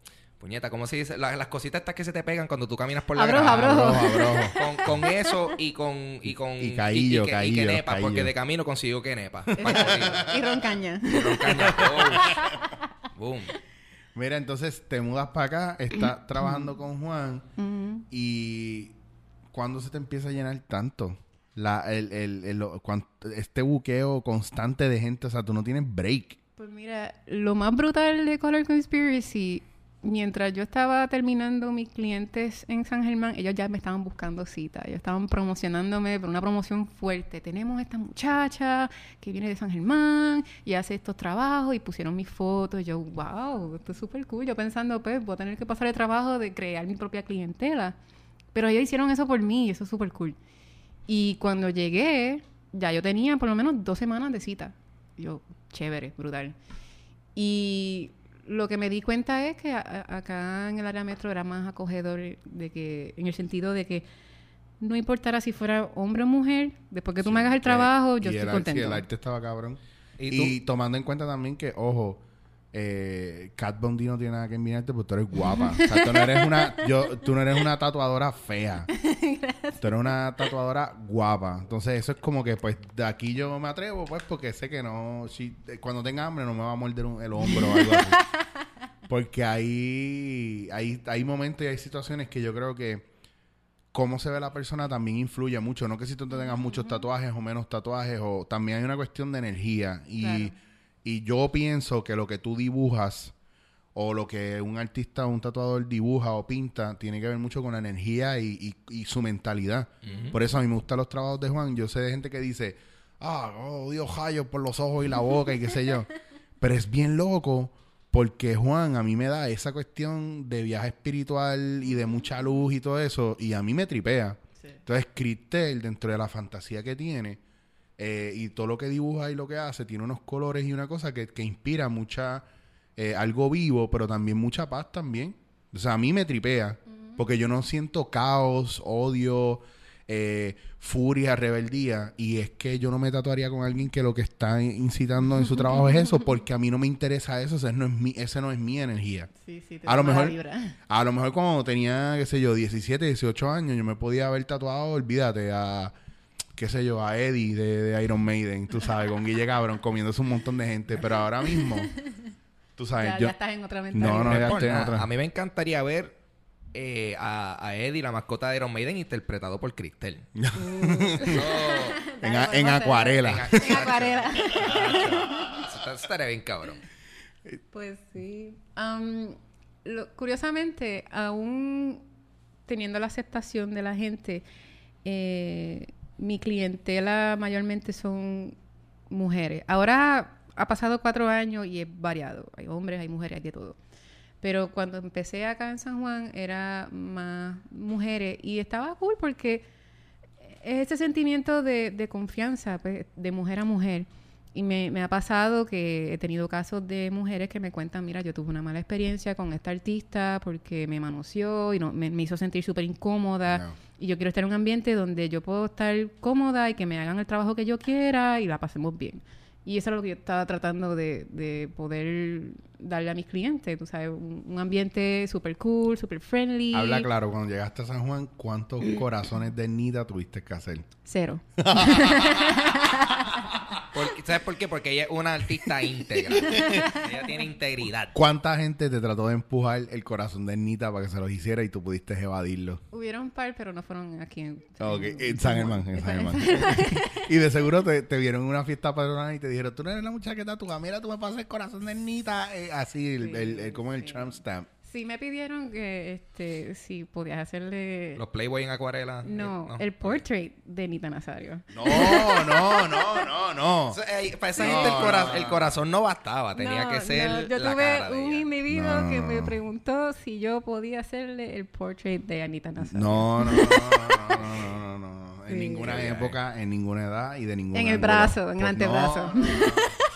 Puñeta, ¿cómo se dice? La- las cositas estas que se te pegan cuando tú caminas por la Abrojo, grama. abrojo. Abrojo, abrojo. Con, con eso y con... Y, con, Y caillo, y, que- y caillo, quenepa, caillo. porque de camino consiguió quenepa. y roncaña. Y roncaña. Oh. Boom. Mira, entonces te mudas para acá, estás trabajando con Juan y ¿cuándo se te empieza a llenar tanto? La, el, el, el- este buqueo constante de gente, o sea, tú no tienes break. Pues mira, lo más brutal de Color Conspiracy, mientras yo estaba terminando mis clientes en San Germán, ellos ya me estaban buscando cita. Ellos estaban promocionándome por una promoción fuerte. Tenemos esta muchacha que viene de San Germán y hace estos trabajos y pusieron mis fotos. Y yo, wow, esto es súper cool. Yo pensando, pues, voy a tener que pasar el trabajo de crear mi propia clientela. Pero ellos hicieron eso por mí y eso es súper cool. Y cuando llegué, ya yo tenía por lo menos dos semanas de cita. Yo, chévere, brutal. Y lo que me di cuenta es que a- a- acá en el área metro era más acogedor de que, en el sentido de que no importara si fuera hombre o mujer, después que tú me hagas el trabajo, yo Y estoy el, contento. el arte estaba cabrón. ¿Y Y, tomando en cuenta también que, ojo, eh, Kat Von D no tiene nada que enviarte porque tú eres guapa. O sea, tú no eres una, yo, tú no eres una tatuadora fea. Tú eres una tatuadora guapa. Entonces, eso es como que, pues, de aquí yo me atrevo, pues, porque sé que no, si, eh, cuando tenga hambre no me va a morder un- el hombro o algo así. Porque hay, hay, hay momentos y hay situaciones que yo creo que cómo se ve la persona también influye mucho. No que si tú te tengas muchos tatuajes o menos tatuajes, o también hay una cuestión de energía. Y, Claro. Y yo pienso que lo que tú dibujas o lo que un artista o un tatuador dibuja o pinta tiene que ver mucho con la energía y, y- y su mentalidad. Por eso a mí me gustan los trabajos de Juan. Yo sé de gente que dice, ah, odio rayos por los ojos y la boca y qué sé yo. Pero es bien loco porque Juan a mí me da esa cuestión de viaje espiritual y de mucha luz y todo eso y a mí me tripea. Entonces, Cristel, dentro de la fantasía que tiene eh, y todo lo que dibuja y lo que hace, tiene unos colores y una cosa que, que inspira mucha, eh, algo vivo, pero también mucha paz también. O sea, a mí me tripea porque yo no siento caos, odio, eh, furia, rebeldía. Y es que yo no me tatuaría con alguien que lo que está incitando en su trabajo es eso, porque a mí no me interesa eso. O sea, no es mi, ese no es mi energía. Sí, sí, te A lo mejor, a lo mejor cuando tenía, qué sé yo, 17, 18 años, yo me podía haber tatuado, olvídate, a, qué sé yo, a Eddie de, de Iron Maiden, tú sabes, con Guille Cabrón, comiéndose un montón de gente. Pero ahora mismo, tú sabes, Ya, yo... ya estás en otra No, mentalidad. no, es ya estoy en otra. A mí me encantaría ver eh, a, a Eddie, la mascota de Iron Maiden, interpretado por Cristel. Eso- En, a- acuarela. en En acuarela. Eso estaría bien cabrón. Pues sí. Lo- curiosamente, aún teniendo la aceptación de la gente, eh, mi clientela mayormente son mujeres. Ahora ha pasado cuatro años y es variado. Hay hombres, hay mujeres, hay de todo. Pero cuando empecé acá en San Juan era más mujeres y estaba cool porque es ese sentimiento de, de confianza pues, de mujer a mujer. Y me, ha pasado que he tenido casos de mujeres que me cuentan, mira, yo tuve una mala experiencia con esta artista porque me manoseó y no, me, hizo sentir súper incómoda. Y yo quiero estar en un ambiente donde yo puedo estar cómoda y que me hagan el trabajo que yo quiera y la pasemos bien. Y eso es lo que yo estaba tratando de, de poder darle a mis clientes, tú sabes, un, un ambiente súper cool, súper friendly. Habla claro, cuando llegaste a San Juan, ¿cuántos corazones de Nita tuviste que hacer? Cero. Porque- ¿Sabes por qué? Porque ella es una artista íntegra. ella tiene integridad. ¿Cuánta gente te trató de empujar el corazón de Nita para que se los hiciera y tú pudiste evadirlo? Hubieron un par, pero no fueron aquí en, Ok, en- en San Germán, en San Germán. y de seguro te, te vieron en una fiesta patronal y te dijeron, tú no eres la muchacha que tatúa, mira, tú me pasas el corazón de Nita. Eh, así, el, Sí, el- el- como el sí. tramp stamp. Sí me pidieron que, este, si podías hacerle... Los Playboy en acuarela. no, eh, el portrait de Nita Nazario. No, no, no, no, no. O sea, eh, para esa No, gente el, cora- no, no. el corazón no bastaba, tenía No, que ser no, Yo la tuve cara de un ella. individuo No, que no, me no. preguntó si yo podía hacerle el portrait de Anita Nazario. No, no, no, no, no, no, no, no. En Sí. ninguna época, en ninguna edad y de ninguna En el brazo, en el antebrazo.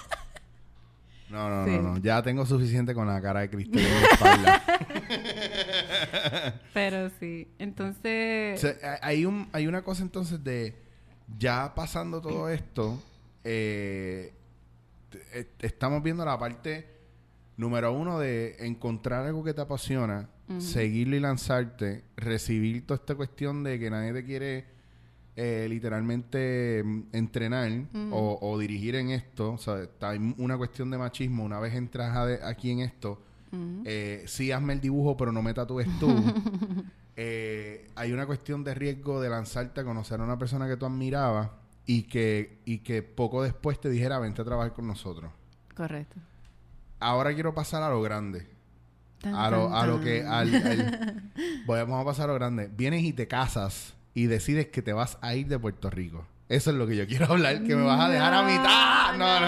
No, no, no, Sí. no, no. Ya tengo suficiente con la cara de Cristel en espalda. Pero sí. Entonces... O sea, hay, un, hay una cosa entonces de ya pasando todo esto, eh, eh, estamos viendo la parte número uno de encontrar algo que te apasiona, seguirlo y lanzarte, recibir toda esta cuestión de que nadie te quiere eh, literalmente mm, entrenar o, o dirigir en esto. O sea, está- hay una cuestión de machismo. Una vez entras a de- aquí en esto, eh, sí hazme el dibujo, pero no me tatúes tú. Eh, hay una cuestión de riesgo de lanzarte a conocer a una persona que tú admirabas y que, y que poco después te dijera, vente a trabajar con nosotros. Correcto. Ahora quiero pasar a lo grande. Tan, A lo, tan, a lo que... Al, al- Voy- vamos a pasar a lo grande. Vienes y te casas y decides que te vas a ir de Puerto Rico. Eso es lo que yo quiero hablar, que me vas a dejar a mitad. No,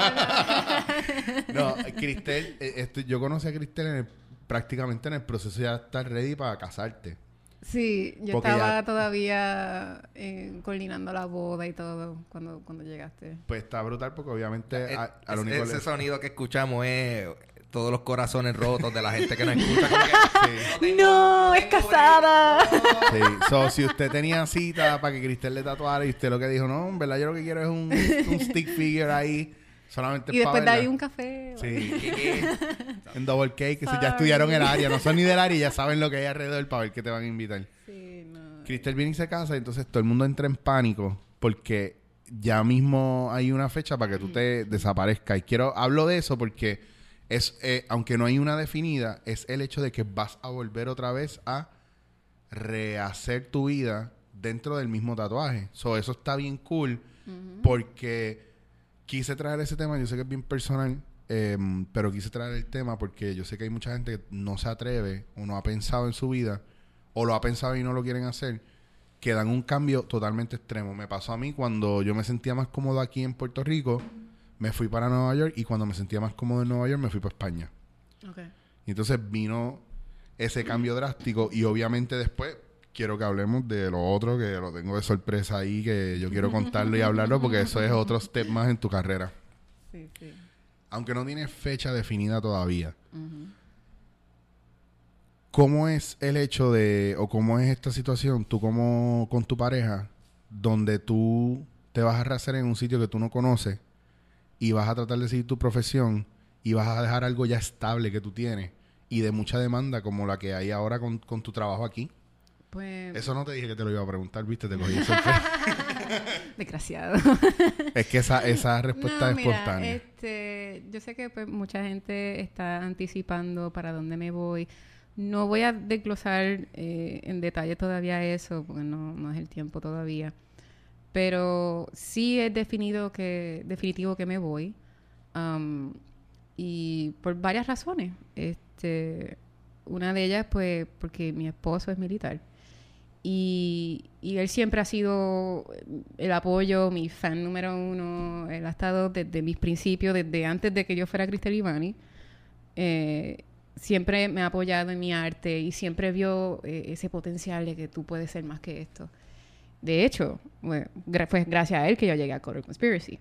no. No, Cristel, eh, esto- yo conocí a Cristel en el- prácticamente en el proceso de ya estar ready para casarte. Sí, yo Porque estaba ya- todavía eh, coordinando la boda y todo cuando, cuando llegaste. Pues está brutal porque obviamente Eh, a, a lo es- único ese le- sonido que escuchamos es todos los corazones rotos de la gente que nos escucha. Como que, Sí. ¡No! ¡Es casada! Sí. So, si usted tenía cita para que Cristel le tatuara y usted lo que dijo, no, en verdad yo lo que quiero es un, un stick figure ahí, solamente Y después de ahí un café. Sí, ¿Qué, qué? en double cake, que si ya estudiaron el área, no son ni del área y ya saben lo que hay alrededor para ver qué te van a invitar. Sí, no. Cristel viene y se casa y entonces todo el mundo entra en pánico porque ya mismo hay una fecha para que tú te desaparezcas. Y quiero, hablo de eso porque es, eh, aunque no hay una definida, es el hecho de que vas a volver otra vez a rehacer tu vida dentro del mismo tatuaje. So, eso está bien cool porque quise traer ese tema, yo sé que es bien personal, em, pero quise traer el tema porque yo sé que hay mucha gente que no se atreve o no ha pensado en su vida o lo ha pensado y no lo quieren hacer, que dan un cambio totalmente extremo. Me pasó a mí cuando yo me sentía más cómodo aquí en Puerto Rico, me fui para Nueva York y cuando me sentía más cómodo en Nueva York me fui para España. Ok. Y entonces vino ese cambio drástico y obviamente después quiero que hablemos de lo otro que lo tengo de sorpresa ahí, que yo quiero contarlo y hablarlo porque eso es otro step más en tu carrera. Sí, sí. Aunque no tienes fecha definida todavía. ¿Cómo es el hecho de, o cómo es esta situación, tú como con tu pareja, donde tú te vas a rehacer en un sitio que tú no conoces y vas a tratar de seguir tu profesión y vas a dejar algo ya estable que tú tienes y de mucha demanda como la que hay ahora con, con tu trabajo aquí? Pues, Eso no te dije que te lo iba a preguntar, viste, te cogí desgraciado. es que esa, esa respuesta No, es mira, espontánea. Este, yo sé que pues, mucha gente está anticipando para dónde me voy. No voy a desglosar eh, en detalle todavía eso, porque no, no es el tiempo todavía. Pero sí es definido que, definitivo que me voy. Am, y por varias razones. Este, una de ellas, pues, porque mi esposo es militar. Y, y él siempre ha sido el apoyo, mi fan número uno. Él ha estado desde mis principios, desde antes de que yo fuera Cristel Ivani. Eh, siempre me ha apoyado en mi arte y siempre vio eh, ese potencial de que tú puedes ser más que esto. De hecho, fue gracias a él que yo llegué a Color Conspiracy.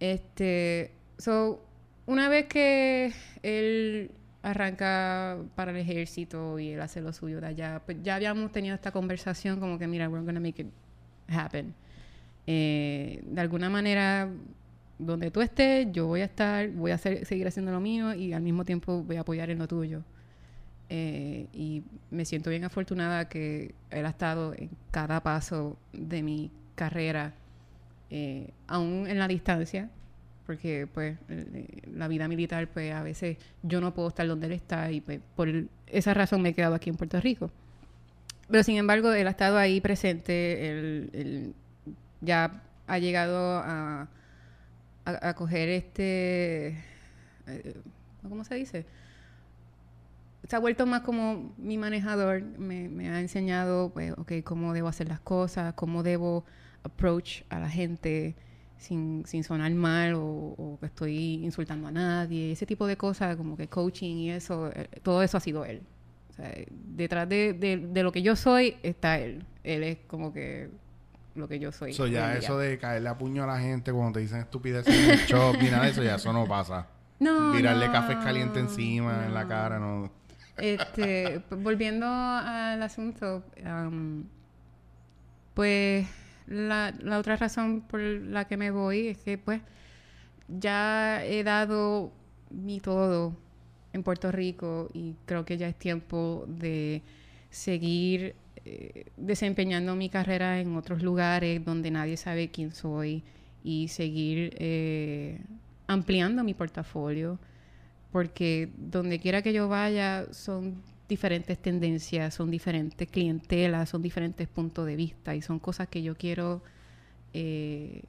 Este, so, una vez que él arranca para el ejército y él hace lo suyo de allá, pues ya habíamos tenido esta conversación como que, mira, we're gonna make it happen. Eh, de alguna manera, donde tú estés, yo voy a estar, voy a seguir haciendo lo mío y al mismo tiempo voy a apoyar en lo tuyo. Eh, y me siento bien afortunada que él ha estado en cada paso de mi carrera, eh, aún en la distancia, porque pues la vida militar, pues a veces yo no puedo estar donde él está y pues, por esa razón me he quedado aquí en Puerto Rico. Pero sin embargo, él ha estado ahí presente, él, él ya ha llegado a, a, a coger este, eh, ¿cómo se dice? Se ha vuelto más como mi manejador, me, me ha enseñado, pues, ok, cómo debo hacer las cosas, cómo debo approach a la gente sin, sin sonar mal o, o que estoy insultando a nadie, ese tipo de cosas, como que coaching y eso, eh, todo eso ha sido él. O sea, detrás de, de, de lo que yo soy está él. Él es como que lo que yo soy. Eso hoy ya, eso de caerle a puño a la gente cuando te dicen estupideces en el shop, ni nada de eso, ya eso no pasa. No, Tirarle no, café caliente encima, en la cara, no. Este, volviendo al asunto, pues la, la otra razón por la que me voy es que pues ya he dado mi todo en Puerto Rico y creo que ya es tiempo de seguir eh, desempeñando mi carrera en otros lugares donde nadie sabe quién soy y seguir eh, ampliando mi portafolio porque donde quiera que yo vaya son diferentes tendencias, son diferentes clientelas, son diferentes puntos de vista y son cosas que yo quiero eh,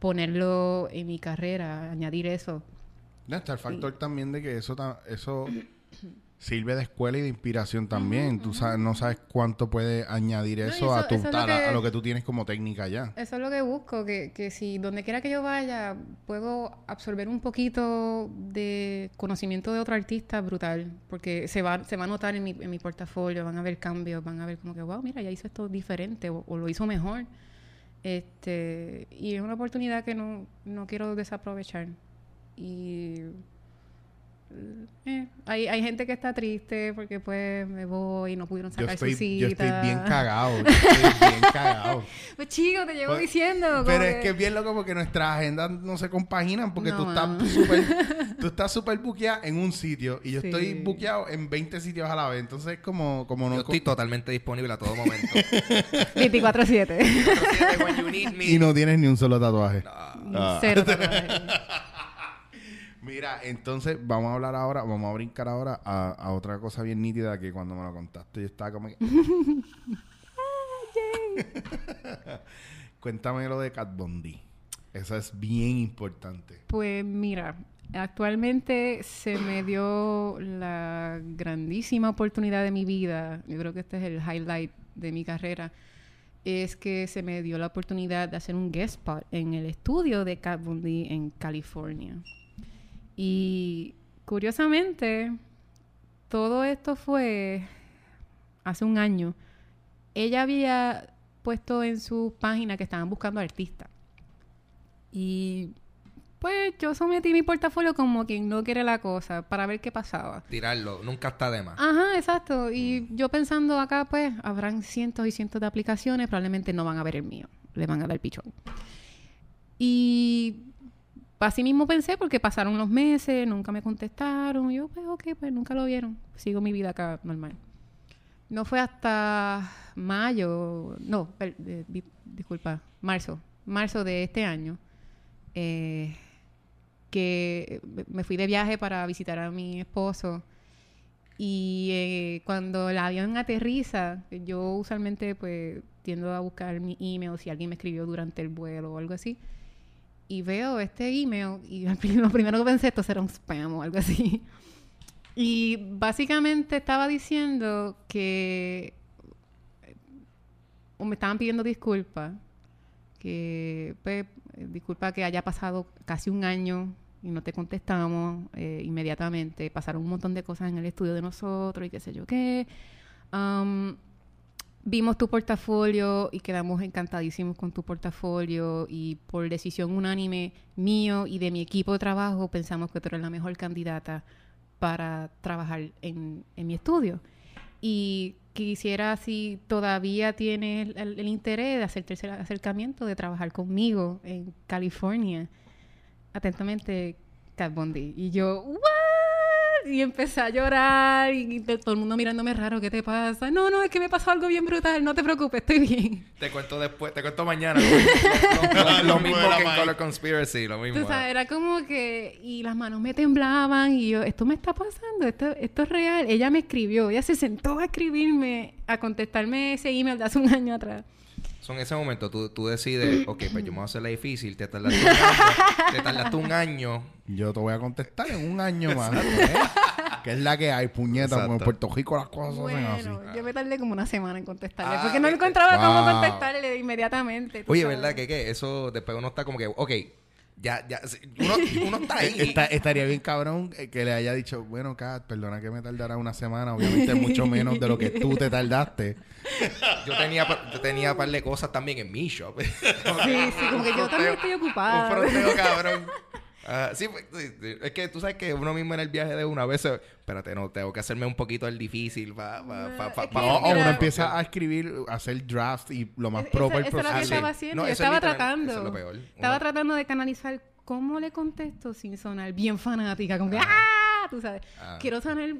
ponerlo en mi carrera, añadir eso. No, está el factor también de que eso, eso sirve de escuela y de inspiración también. Tú sabes, no sabes cuánto puede añadir No, y eso, a, eso- tu, eso es lo a, que- a lo que tú tienes como técnica ya. Eso es lo que busco, que, que si donde quiera que yo vaya puedo absorber un poquito de conocimiento de otro artista brutal, porque se va, se va a notar en mi, en mi portafolio, van a ver cambios, van a ver como que, wow, mira, ya hizo esto diferente o, o lo hizo mejor. Este, y es una oportunidad que no, no quiero desaprovechar. Y eh, hay, hay gente que está triste porque pues me voy y no pudieron Yo sacar estoy, su cita. yo estoy bien cagado. yo estoy bien cagado. Pues chico, te llevo Pues, diciendo. Pero es que es bien loco porque nuestras agendas no se compaginan porque No, tú estás súper tú estás súper buqueada en un sitio y yo Sí. estoy buqueado en 20 sitios a la vez. Entonces es como, como no... Yo estoy totalmente disponible a todo momento. 24-7. When you need me. y no tienes ni un solo tatuaje. Ah. Cero tatuajes. Mira, entonces vamos a hablar ahora, vamos a brincar ahora a, a otra cosa bien nítida que cuando me lo contaste yo estaba como que... Cuéntame lo de Cat Bondi. Eso es bien importante. Pues mira, actualmente se me dio la grandísima oportunidad de mi vida, yo creo que este es el highlight de mi carrera, es que se me dio la oportunidad de hacer un guest spot en el estudio de Kat Von D en California. Y curiosamente, todo esto fue hace un año. Ella había puesto en su página que estaban buscando artistas. Y pues yo sometí mi portafolio como quien no quiere la cosa para ver qué pasaba. Tirarlo, nunca está de más. Ajá, exacto. Y yo pensando acá, pues, habrán cientos y cientos de aplicaciones, probablemente no van a ver el mío, le van a dar pichón. Y así mismo pensé, porque pasaron los meses, nunca me contestaron. Yo, pues, ok, pues nunca lo vieron. Sigo mi vida acá normal. No fue hasta mayo, no, per- eh, di- disculpa, marzo, marzo de este año, eh, que me fui de viaje para visitar a mi esposo. Y eh, cuando el avión aterriza, yo usualmente pues tiendo a buscar mi email si alguien me escribió durante el vuelo o algo así. Y veo este email y lo primero que pensé, esto será un spam o algo así. Y básicamente estaba diciendo que o me estaban pidiendo disculpas, que pues, disculpa que haya pasado casi un año y no te contestamos eh, inmediatamente. Pasaron un montón de cosas en el estudio de nosotros y qué sé yo qué. Am, vimos tu portafolio y quedamos encantadísimos con tu portafolio y por decisión unánime mío y de mi equipo de trabajo pensamos que tú eres la mejor candidata para trabajar en, en mi estudio. Y quisiera, si todavía tienes el, interés de hacerte ese acercamiento, de trabajar conmigo en California. Atentamente, Kat Bondi. Y yo, ¿what? Y empecé a llorar y, todo el mundo mirándome raro, ¿qué te pasa? No, no, es que me pasó algo bien brutal, no te preocupes, estoy bien. Te cuento después, te cuento mañana. lo, mismo que en Color Conspiracy, lo mismo. Tú sabes, era como que, y las manos me temblaban y yo, esto me está pasando, esto, esto es real. Ella me escribió, ella se sentó a escribirme, a contestarme ese email de hace un año atrás. So, en ese momento tú, tú decides, ok, pues yo me voy a hacerla difícil, te tardaste un año, te tardaste un año. Yo te voy a contestar en un año más. ¿eh? Que es la que hay, puñeta. Como en. Puerto Rico las cosas hacen así. Bueno, yo me tardé como una semana en contestarle, Ah, porque no encontraba cómo contestarle inmediatamente. Oye, sabes. ¿verdad? Que, que eso después uno está como que, ok, ya, ya, uno, uno está ahí. Está- estaría bien cabrón eh, que le haya dicho, bueno, Kat, perdona que me tardara una semana, obviamente mucho menos de lo que tú te tardaste. Yo tenía, yo tenía un par de cosas también en mi shop. Sí, sí, como que yo también estoy ocupada. Un fronteo, cabrón. Ah, sí, sí, sí. es que tú sabes que uno mismo en el viaje de una vez, espérate, no, tengo que hacerme un poquito el difícil pa, pa, pa, No, Mira, o uno empieza a escribir, a hacer draft y lo más proper esa es lo que estaba haciendo. No, yo eso es estaba tratando. eso es lo peor. Estaba Uno- tratando de canalizar cómo le contesto sin sonar bien fanática, como que ¡ah! Tú sabes. Ah. Quiero sonar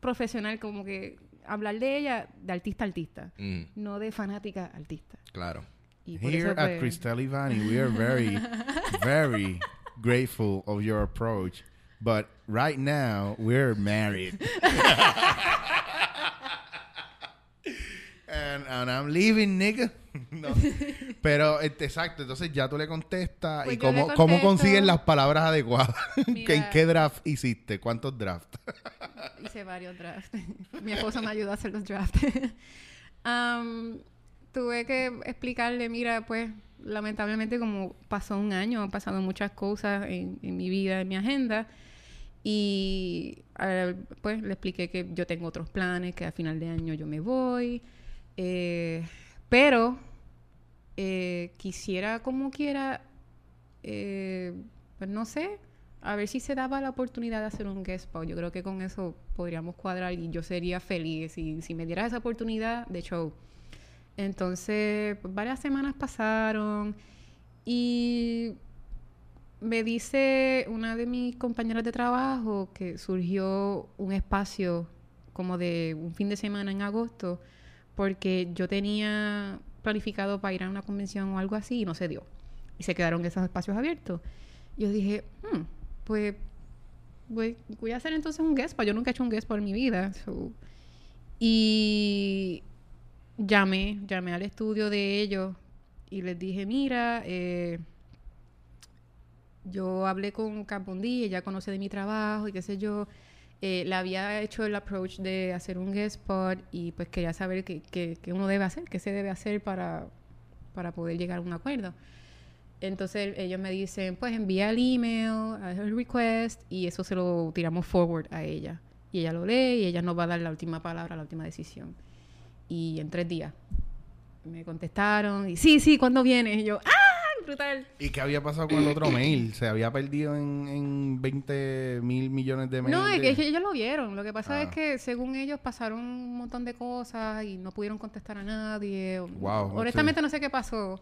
profesional, como que hablar de ella de artista a artista, Mm, no de fanática a artista. claro. Y Here eso, at Cristal Ivani, we are very, very grateful of your approach. But right now, we're married. and, and I'm leaving, nigga. No. Pero, este, exacto, entonces ya tú le contestas. Pues ¿Y le cómo, cómo consigues las palabras adecuadas? Mira. ¿En qué draft hiciste? ¿Cuántos drafts? Hice varios drafts. Mi esposo me ayudó a hacer los drafts. Am, tuve que explicarle, mira, pues lamentablemente como pasó un año, han pasado muchas cosas en, mi vida, en mi agenda. Y pues le expliqué que yo tengo otros planes, que a final de año yo me voy. eh, pero eh, quisiera como quiera, eh, pues no sé, a ver si se daba la oportunidad de hacer un guest spot. Yo creo que con eso podríamos cuadrar y yo sería feliz si, si me dieras esa oportunidad de show. Entonces, pues, varias semanas pasaron y me dice una de mis compañeras de trabajo que surgió un espacio como de un fin de semana en agosto porque yo tenía planificado para ir a una convención o algo así y no se dio. Y se quedaron esos espacios abiertos. Yo dije, "Hmm, pues voy, a hacer entonces un guest. Yo nunca he hecho un guest en mi vida. Y llamé, llamé al estudio de ellos y les dije, mira, eh, yo hablé con Capondi, ella conoce de mi trabajo y qué sé yo. Eh, le había hecho el approach de hacer un guest spot y pues quería saber qué, qué- qué uno debe hacer, qué se debe hacer para, para poder llegar a un acuerdo. Entonces ellos me dicen, pues envía el email, haz el request y eso se lo tiramos forward a ella. Y ella lo lee y ella nos va a dar la última palabra, la última decisión. Y en tres días me contestaron y sí, sí, ¿cuándo vienes? Y yo, ¡ah! Brutal. ¿Y qué había pasado con el otro mail? ¿Se había perdido en, en 20 mil millones de mails? No, es de- que ellos lo vieron. Lo que pasa Ah. es que según ellos pasaron un montón de cosas y no pudieron contestar a nadie. Wow, Honestamente no sé qué pasó.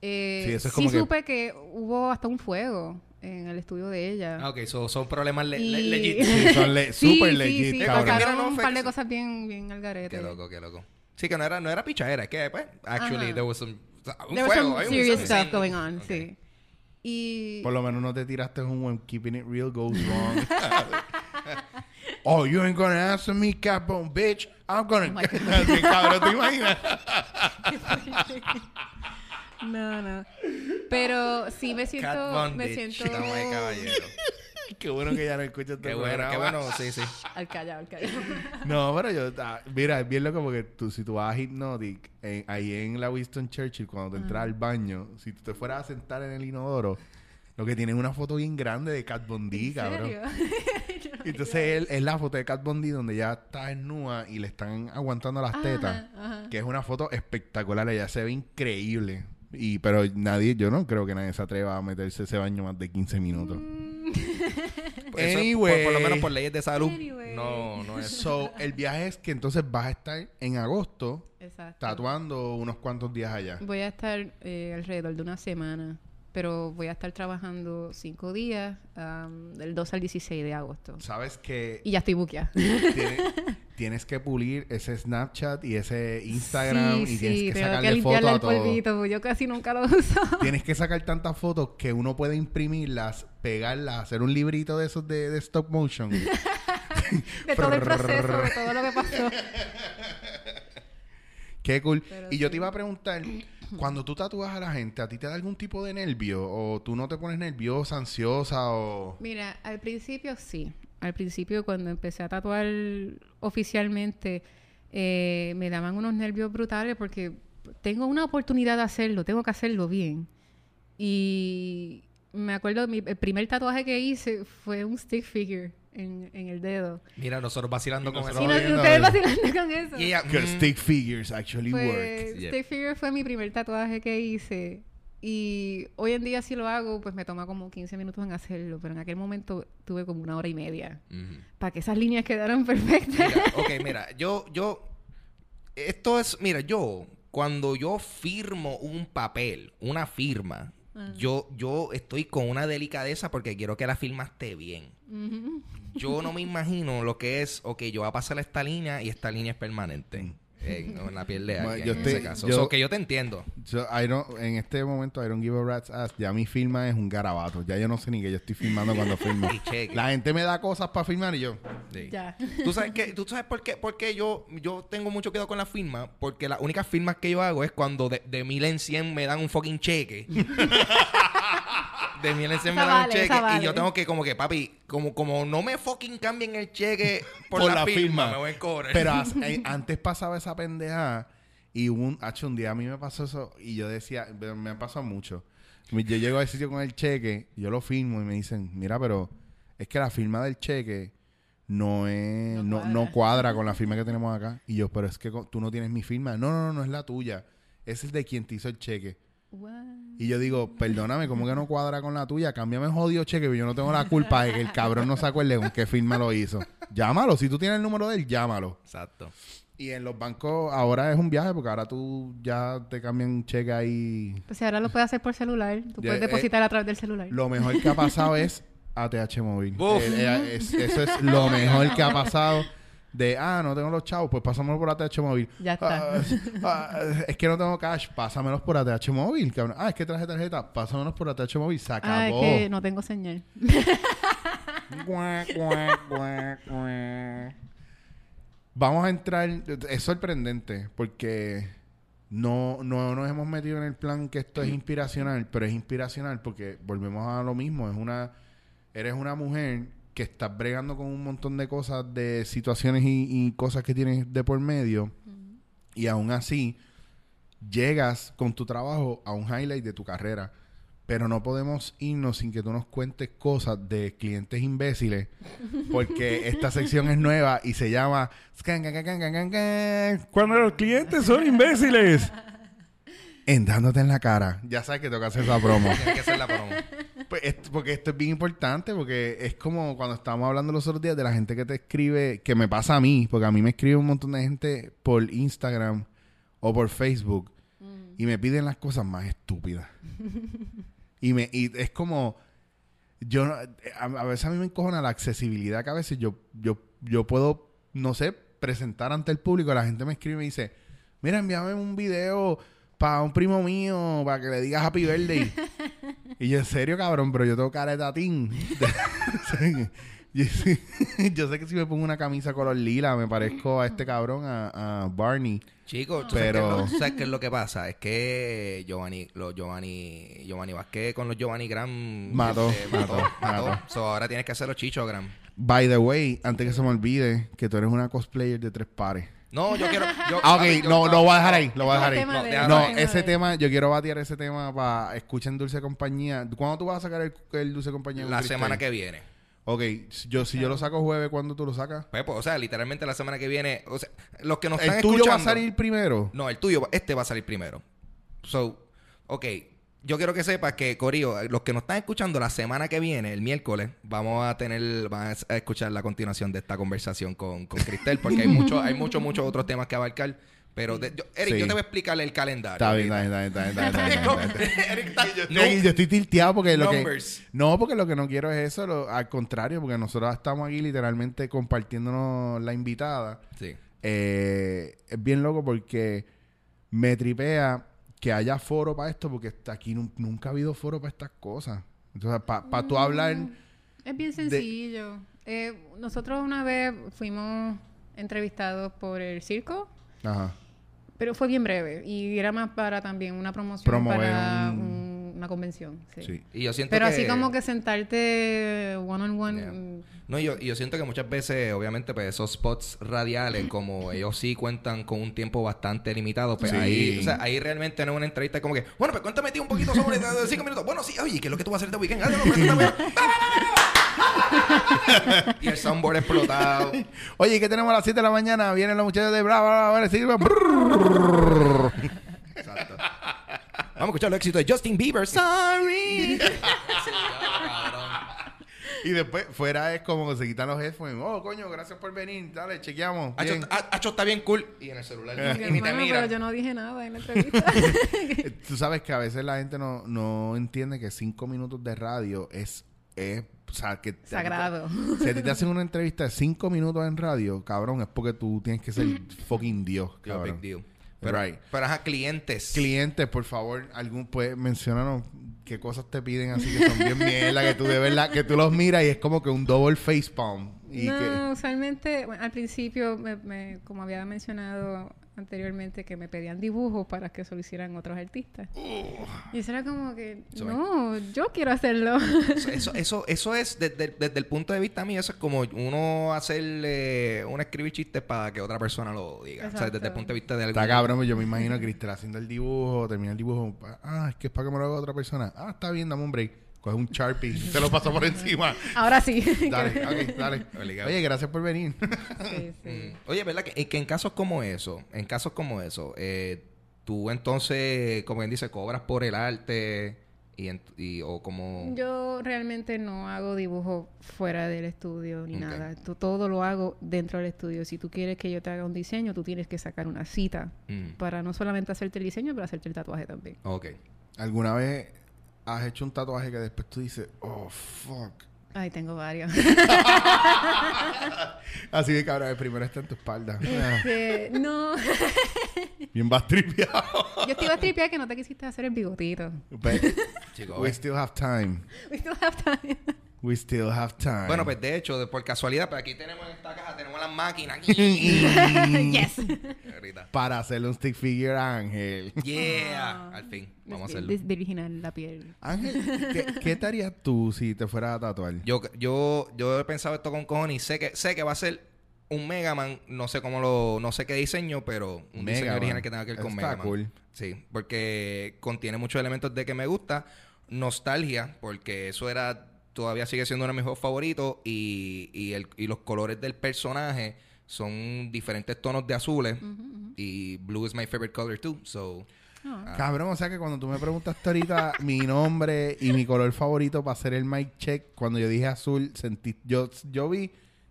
Eh, Sí, eso es sí como que- supe que hubo hasta un fuego en el estudio de ella. Ah, ok, so- son problemas le- le- Y- legit. Sí, son le- Sí, super sí, legit, sí. Mira, pasaron no un par de sí. cosas bien, bien al garete. Qué loco, qué loco. Sí, que no era, no era pichadera, es que, pues, actually, Ajá. there was some... Un There was some serious stuff going on, Ok. sí. Y Por lo menos no te tiraste un when keeping it real goes wrong. oh, you ain't gonna answer me, Capone, bitch. I'm gonna... Oh cabrón, ¿te imaginas? no, no. Pero sí me siento, Von me Ditch, siento caballeros. qué bueno que ya no escuchas este Qué bueno, qué bueno, sí, sí. al callado, al callado. No, pero yo... ah, mira, es bien loco porque tú, si tú vas a Hypnotic, en- ahí en la Winston Churchill, cuando te entras al baño, si tú te fueras a sentar en el inodoro, Lo que tiene es una foto bien grande de Cat ¿En cabrón. serio? Yo no Entonces él, es la foto de Cat Von D donde ella está desnuda y le están aguantando las tetas. Ajá. Que es una foto espectacular. Ella se ve increíble. Y, pero nadie, yo no creo que nadie se atreva a meterse ese baño más de 15 minutos. Mm, eso, Anyway. por, por lo menos por leyes de salud. Anyway. No, no es. So, el viaje es que entonces vas a estar en agosto Exacto. tatuando unos cuantos días allá. Voy a estar eh, alrededor de una semana, pero voy a estar trabajando cinco días, am, del 2 al 16 de agosto. Sabes que Y ya estoy buqueada. tiene- tienes que pulir ese Snapchat y ese Instagram sí, y tienes sí, que sacarle que fotos a todo. polvito, porque yo casi nunca lo uso. Tienes que sacar tantas fotos que uno puede imprimirlas, pegarlas, hacer un librito de esos de, de stop motion. de todo el proceso, de todo lo que pasó. Qué cool. Pero y yo te iba a preguntar, cuando tú tatúas a la gente, ¿a ti te da algún tipo de nervio? ¿O tú no te pones nerviosa, ansiosa o...? Mira, al principio sí. Al principio cuando empecé a tatuar oficialmente eh, me daban unos nervios brutales porque tengo una oportunidad de hacerlo, tengo que hacerlo bien. Y me acuerdo, mi, el primer tatuaje que hice fue un stick figure en, en el dedo. Mira, nosotros vacilando con eso. no, viendo ustedes vacilando con eso. Y Because mm, stick figures actually Pues, work. Stick figure fue mi primer tatuaje que hice. Y hoy en día si lo hago, pues me toma como 15 minutos en hacerlo. Pero en aquel momento tuve como una hora y media. Para que esas líneas quedaran perfectas. Mira, ok, mira, yo, yo, esto es, mira, yo, cuando yo firmo un papel, una firma, Ah. yo, yo estoy con una delicadeza porque quiero que la firma esté bien. Yo no me imagino lo que es, ok, yo voy a pasar esta línea y esta línea es permanente en, en la piel de alguien, yo en te- ese caso. yo- So, que yo te entiendo. I don't- en este momento, I don't give a rat's ass. Ya mi firma es un garabato. Ya yo no sé ni que yo estoy filmando cuando filmo. La gente me da cosas para filmar y yo... Sí. Ya. ¿Tú sabes, qué? ¿Tú sabes por qué? Porque yo, yo tengo mucho cuidado con la firma. Porque las únicas firmas que yo hago es cuando de, de mil en cien me dan un fucking cheque. de mil en cien me dan vale, un cheque. Y yo tengo que, como que, papi, como, como no me fucking cambien el cheque por, Por la, la firma, firma. me voy a cobrar. Pero as- eh, antes pasaba esa pendeja y un, hacho, un día a mí me pasó eso y yo decía, pero me pasó mucho. Mi- Yo llego al sitio con el cheque, yo lo firmo y me dicen, mira, pero es que la firma del cheque no es, no, No no cuadra. con la firma que tenemos acá. Y yo, pero es que tú no tienes mi firma. No, no, no, no es la tuya. Es el de quien te hizo el cheque. What? Y yo digo, perdóname, ¿cómo que no cuadra con la tuya? Cámbiame el jodido cheque, pero yo no tengo la culpa de que el cabrón no se acuerde con qué firma lo hizo. Llámalo, si tú tienes el número de él, llámalo. Exacto. Y en los bancos ahora es un viaje porque ahora tú ya te cambian un cheque ahí. Pues si ahora lo puedes hacer por celular, tú puedes eh, depositar a través del celular. Lo mejor que ha pasado es ATH móvil. Eh, eh, es- eso es lo mejor que ha pasado. De, ah, no tengo los chavos, pues pásamelo por ATH móvil. Ya está. Ah, ah, es que no tengo cash, pásamelos por ATH móvil. cabrón. Ah, es que traje tarjeta, pásamelos por ATH móvil. Se Ah, es acabó. que no tengo señal. Vamos a entrar. Es sorprendente porque no, no nos hemos metido en el plan que esto es inspiracional, pero es inspiracional porque volvemos a lo mismo. Es una. Eres una mujer que estás bregando con un montón de cosas, de situaciones y, y cosas que tienes de por medio, y aún así llegas con tu trabajo a un highlight de tu carrera. Pero no podemos irnos sin que tú nos cuentes cosas de clientes imbéciles, porque esta sección es nueva y se llama Cuando los clientes son imbéciles. En dándote en la cara. Ya sabes que tengo que hacer esa promo. Que ser la promo. Pues esto- porque esto es bien importante, porque es como cuando estábamos hablando los otros días de la gente que te escribe, que me pasa a mí, porque a mí me escribe un montón de gente por Instagram o por Facebook y me piden las cosas más estúpidas. y me y es como yo no- a, a veces a mí me encojona la accesibilidad que a veces yo yo yo puedo no sé presentar ante el público, la gente me escribe y me dice, "Mira, envíame un video para un primo mío, para que le digas happy birthday." Y yo, en serio, cabrón, pero yo tengo cara de tatín. yo, yo sé que si me pongo una camisa color lila, me parezco a este cabrón, a, a Barney. Chicos, ¿tú Pero- sabes, qué es lo, tú sabes qué es lo que pasa? Es que Giovanni, los Giovanni, Giovanni Vázquez con los Giovanni Gram Mató, este, mató, mató, mató. So, ahora tienes que hacer los Chicho Gram. By the way, antes que se me olvide, que tú eres una cosplayer de tres pares. No, yo quiero. Yo, Ah, ok, yo- no, lo voy a dejar ahí, lo voy a dejar Ese ahí. tema No, de- ese de- tema, yo quiero batear ese tema para escuchen Dulce Compañía. ¿Cuándo tú vas a sacar el, el Dulce Compañía? La semana que viene. Ok, yo, si yo lo saco jueves, ¿cuándo tú lo sacas? Pues, pues, o sea, literalmente la semana que viene. O sea, los que nos están ¿El tuyo escuchando. va a salir primero? No, el tuyo, este va a salir primero. So, ok. Yo quiero que sepas que, Corillo, los que nos están escuchando la semana que viene, el miércoles, vamos a tener, van a escuchar la continuación de esta conversación con, con Cristel, porque hay muchos, hay muchos, muchos otros temas que abarcar. Pero, de- yo- Eric, Sí. yo te voy a explicar el calendario. Está bien, está bien, está bien, está bien, está bien, está bien, está bien. Eric está- Yo no, estoy, yo estoy tilteado porque lo que... No, porque lo que no quiero es eso, lo- al contrario, porque nosotros estamos aquí literalmente compartiéndonos la invitada. Sí. Eh, es bien loco porque me tripea que haya foro para esto, porque aquí nun- nunca ha habido foro para estas cosas. Entonces, para tú hablar... Es bien sencillo. Eh, nosotros una vez fuimos entrevistados por el circo, Ajá. pero fue bien breve y era más para también una promoción Promover para un- un- una convención. Sí. Sí. Y yo siento Pero que... así como que sentarte one on one. Yeah. mm, No, y yo, y yo siento que muchas veces, obviamente, pues esos spots radiales, como ellos sí cuentan con un tiempo bastante limitado, pues Sí. ahí, o sea, ahí realmente no es una entrevista como que, bueno, pues cuéntame tío, un poquito sobre de cinco minutos. Bueno, sí, oye, ¿qué es lo que tú vas a hacer este weekend? Preséntame. y el soundboard explotado. Oye, ¿qué tenemos a las 7 de la mañana? Vienen los muchachos de Brava, Brava, Brava, Silva. Vamos a escuchar los éxitos de Justin Bieber. Sorry. Y después, fuera es como que se quitan los headphones. Oh, coño, gracias por venir. Dale, chequeamos. Hacho, Bien. ha- Hacho está bien cool. Y en el celular. Digo, y ni te "Hermano, mira. pero yo no dije nada en la entrevista. Eh, Tú sabes que a veces la gente no, no entiende que cinco minutos de radio es... es o sea, que... Sagrado. Si a ti te hacen una entrevista de cinco minutos en radio, cabrón, es porque tú tienes que ser fucking Dios, cabrón. big deal. Pero, Right. pero ajá, clientes. Clientes, por favor, algún pues menciónanos qué cosas te piden así que son bien mierda, que tú de verdad, que tú los miras y es como que un double face palm. Y no, que, usualmente, bueno, al principio, me, me- como había mencionado anteriormente, que me pedían dibujos para que se lo hicieran otros artistas. Y eso era como que, Eso no, yo quiero hacerlo. Eso, eso, eso, eso es, desde, desde el punto de vista mío, eso es como uno hacerle, uno escribir chistes para que otra persona lo diga. O sea, desde el punto de vista de está algún- cabrón, pues yo me imagino a Cristel haciendo el dibujo, termina el dibujo, ah, es que es para que me lo haga otra persona. Ah, está bien, dame un break. Coge un Sharpie, se lo pasa por encima. Ahora sí. Dale, ok, dale. Obligado. Oye, gracias por venir. Sí, sí. Mm. Oye, ¿verdad? Que, que en casos como eso, en casos como eso, eh, tú entonces, como quien dice, cobras por el arte y, en- y- o como... Yo realmente no hago dibujo fuera del estudio ni nada. Tú- todo lo hago dentro del estudio. Si tú quieres que yo te haga un diseño, tú tienes que sacar una cita Mm, para no solamente hacerte el diseño, pero hacerte el tatuaje también. ok. ¿Alguna vez has hecho un tatuaje que después tú dices, oh, fuck? Ay, tengo varios. Así de cabrón, el primero está en tu espalda. Este, no. Bien vas tripeado. Yo estoy tripeada que no te quisiste hacer el bigotito. But we still have time. We still have time. We still have time. Bueno, pues de hecho, de- por casualidad, pues aquí tenemos en esta caja, tenemos las máquinas. yes. Para hacerle un stick figure a Ángel. Yeah, al fin, vamos a hacerlo. Virginal la piel. Ángel, ¿qué, qué te harías tú si te fueras a tatuar? Yo, yo, yo he pensado esto con cojones y sé que, sé que va a ser un Mega Man, no sé cómo lo, no sé qué diseño, pero un Mega diseño Man. original que tenga que ver con Está Mega Man. cool. Sí, porque contiene muchos elementos de que me gusta, nostalgia, porque eso era, todavía sigue siendo uno de mis juegos favoritos y, y, el, y los colores del personaje son diferentes tonos de azules y blue is my favorite color too, so Ah. Cabrón, o sea que cuando tú me preguntaste ahorita mi nombre y mi color favorito para hacer el mic check, cuando yo dije azul, sentí, yo, yo vi,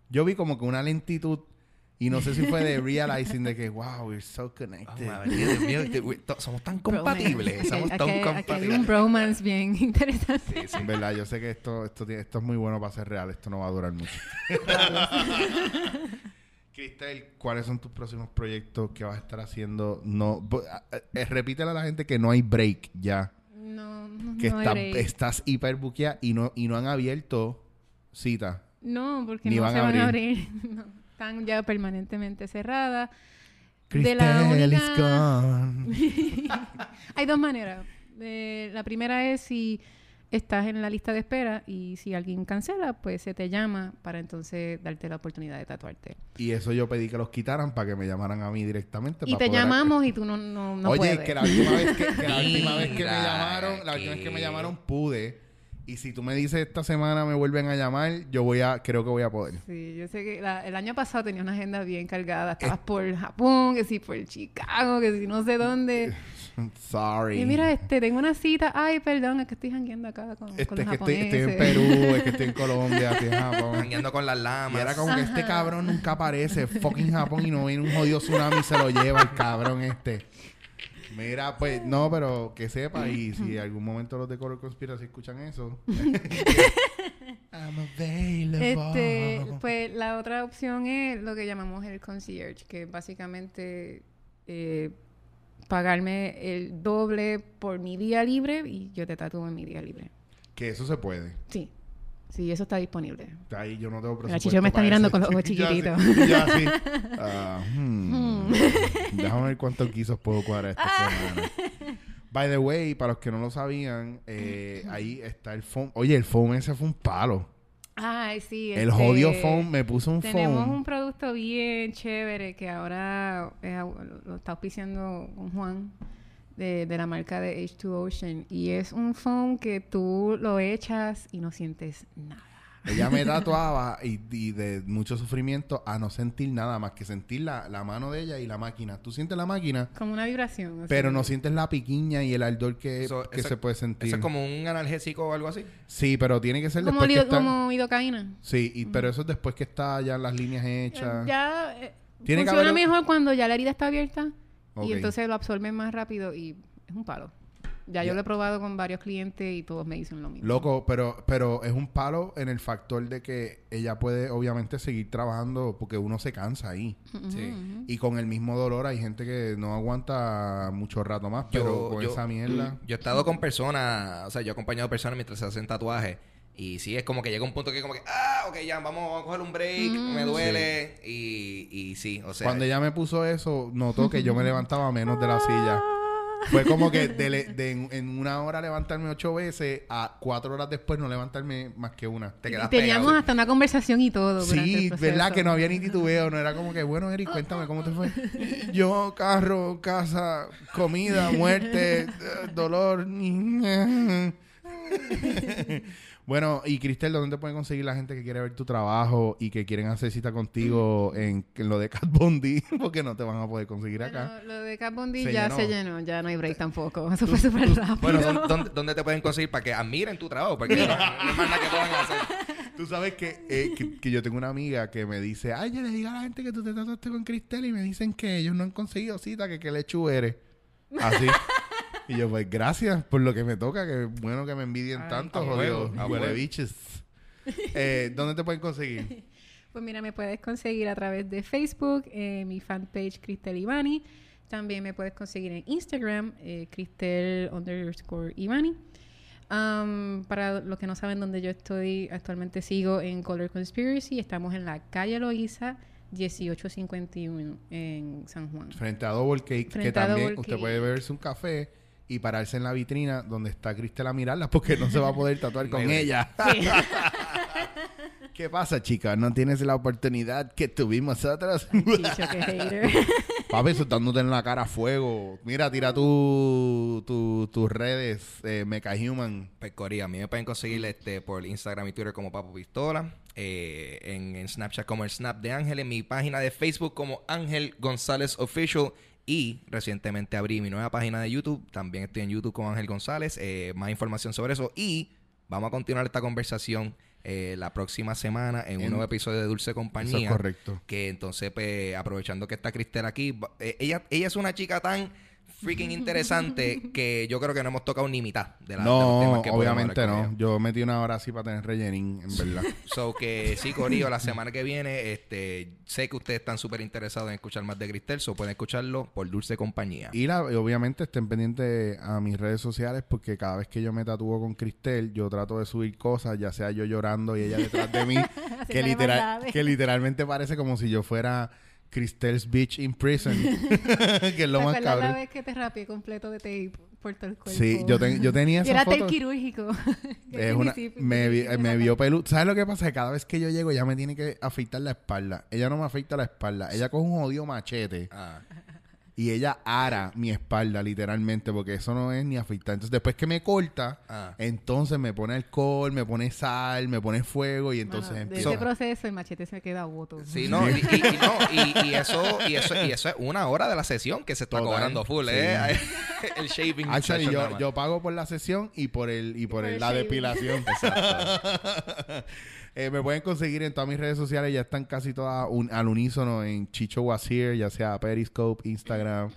yo vi como que una lentitud y no sé si fue de realizing de que wow, we're so connected. Oh, madre, Dios mío, este- we- to- somos tan compatibles, Bromance. somos tan aquí hay compatibles. un bromance bien interesante. En verdad, yo sé que esto, esto, tiene- esto es muy bueno para ser real. Esto no va a durar mucho. Cristel, ¿cuáles son tus próximos proyectos que vas a estar haciendo? No, bo- eh, repítele a la gente que no hay break ya. No, no, Que no hay está- break. estás hiper buqueada y no, y no han abierto cita. No, porque Ni no van se a van a abrir. abrir. No, están ya permanentemente cerradas. De la única- gone. Hay dos maneras. Eh, la primera es si estás en la lista de espera y si alguien cancela, pues se te llama para entonces darte la oportunidad de tatuarte. Y eso yo pedí que los quitaran para que me llamaran a mí directamente. Y para te llamamos y tú no, no, no Oye, puedes. que la última vez que, que la última vez que me llamaron, la última vez que me llamaron pude. Y si tú me dices esta semana me vuelven a llamar, yo voy a, creo que voy a poder. Sí, yo sé que la- el año pasado tenía una agenda bien cargada. Estabas por Japón, que sí por Chicago, que si no sé dónde. Sorry. Y mira, este, tengo una cita. Ay, perdón, es que estoy jangueando acá con, con este, los es que estoy, estoy en. Perú, es que estoy en Colombia, estoy en Japón. Jangueando con las Y lamas. era como que este cabrón nunca aparece, fucking Japón, y no viene un jodido tsunami y se lo lleva el cabrón este. Mira, pues, no, pero que sepa, y si en algún momento los de Color Conspiracy escuchan eso. I'm available. Este, pues la otra opción es lo que llamamos el concierge, que básicamente eh, pagarme el doble por mi día libre y yo te tatúo en mi día libre. Que eso se puede. Sí, sí, eso está disponible. Ahí yo no tengo presupuesto. La Chicho me está mirando eso. con los ojos Ya sí, chiquititos. Ya sí. Ah, hmm. Déjame ver cuántos guisos puedo cuadrar esta semana. By the way, para los que no lo sabían, eh, ahí está el foam. Oye, el foam ese fue un palo. Ay, sí. El este, jodido foam me puso un Tenemos foam. un producto bien chévere que ahora eh, lo está auspiciando Juan de, de la marca de H2 Ocean. Y es un foam que tú lo echas y no sientes nada. Ella me tatuaba y, y de mucho sufrimiento a no sentir nada más que sentir la, la mano de ella y la máquina. Tú sientes la máquina, Como una vibración. así. pero no sientes la piquiña y el ardor que, Eso- que eso- se puede sentir. Eso es como un analgésico o algo así. Sí, pero tiene que ser Como, después que lido- está... como idocaína. Sí, y, pero eso es después que está ya las líneas hechas. Ya eh, Tiene que funciona haber- mejor cuando ya la herida está abierta Ok. y entonces lo absorben más rápido y es un palo. Ya yo lo he probado con varios clientes y todos me dicen lo mismo. Loco, pero, pero es un palo en el factor de que ella puede obviamente seguir trabajando porque uno se cansa ahí. Sí. Y con el mismo dolor hay gente que no aguanta mucho rato más, pero con esa mierda... Yo he estado con personas, o sea, yo he acompañado personas mientras se hacen tatuajes. Y sí, es como que llega un punto que como que, ah, ok, ya, vamos a coger un break, me duele. Y, y sí, o sea. Cuando ella me puso eso, notó que yo me levantaba menos de la silla. Fue como que de, le- de en, en una hora levantarme ocho veces a cuatro horas después no levantarme más que una. te Y quedas teníamos pegado. hasta una conversación y todo. Sí, verdad que no había ni titubeo, no era como que, bueno, Eric, cuéntame cómo te fue. Yo, carro, casa, comida, muerte, eh, dolor. bueno, y Cristel, ¿dónde te pueden conseguir la gente que quiere ver tu trabajo y que quieren hacer cita contigo en, en lo de Cat Bondi? Porque no te van a poder conseguir acá. Lo de Cat Bondi Se ya llenó. se llenó, ya no hay break tampoco. Eso fue súper rápido. Bueno, ¿dó- ¿dónde, dónde te pueden conseguir para que admiren tu trabajo? Porque no, no hay más nada que puedan hacer. Tú sabes que, eh, que, que yo tengo una amiga que me dice, ay, yo le digo a la gente que tú te trataste con Cristel y me dicen que ellos no han conseguido cita, que qué lechu eres. Así. Y yo, pues gracias por lo que me toca, que bueno que me envidien Ay, tanto, a jodido. Huele huevo. biches. Eh, ¿Dónde te pueden conseguir? Pues mira, me puedes conseguir a través de Facebook, eh, mi fanpage Cristel Ivani. También me puedes conseguir en Instagram, eh, Cristel underscore Ivani. Um, para los que no saben dónde yo estoy, actualmente sigo en Color Conspiracy. Estamos en la calle Loíza, 1851 en San Juan. Frente a Double Cake, que Frente también usted Cake. puede beberse un café y pararse en la vitrina donde está Cristel a mirarla porque no se va a poder tatuar con ella. ¿Qué pasa, chicas? ¿No tienes la oportunidad que tuvimos hater. Papi, soltándote en la cara a fuego. Mira, tira tu, tu- tus redes, eh, Mecha Human. Pues Corea, a mí me pueden conseguir este, por Instagram y Twitter como Papo Pistola. eh, en, en Snapchat como el Snap de Ángel. En mi página de Facebook como Ángel González Official. Y recientemente abrí mi nueva página de YouTube. También estoy en YouTube con Ángel González. eh, más información sobre eso. Y vamos a continuar esta conversación eh, la próxima semana en, En- un nuevo episodio de Dulce Compañía. Eso es correcto. Que entonces, pues, aprovechando que está Cristel aquí, eh, ella, ella es una chica tan freaking interesante que yo creo que no hemos tocado ni mitad de, la, de los No, temas que podemos obviamente no. Yo metí una hora así para tener rellenín, en verdad. So que sí, Corillo, la semana que viene, este, sé que ustedes están súper interesados en escuchar más de Cristel, so pueden escucharlo por Dulce Compañía. Y la- y obviamente estén pendientes a mis redes sociales porque cada vez que yo me tatúo con Cristel, yo trato de subir cosas, ya sea yo llorando y ella detrás de mí, que, literal, que literalmente parece como si yo fuera Cristel's Beach in Prison, que es lo ¿Te más acuerdas la cabrón. vez que te rapié completo de tape? por todo el cuerpo. Sí, yo, ten- yo tenía Y esa era foto. quirúrgico. Es una, me, vi- me vio peludo. ¿Sabes lo que pasa? Que cada vez que yo llego, ella me tiene que afeitar la espalda. Ella no me afeita la espalda. Ella coge un jodido machete Ah. Y ella ara mi espalda, literalmente, porque eso no es ni afeitar. Entonces, después que me corta, Ah. entonces me pone alcohol, me pone sal, me pone fuego y entonces de empiezo. ese proceso el machete se queda voto. Sí, no, y, y- y no, y, y eso, y eso, y eso es una hora de la sesión que se está Total, cobrando full, sí. ¿eh? el shaving. Actually, yo, pago por la sesión y por el y por, por el- el la shaving. depilación. Eh, me pueden conseguir en todas mis redes sociales, ya están casi todas un- al unísono en Chicho Wazir, ya sea Periscope, Instagram,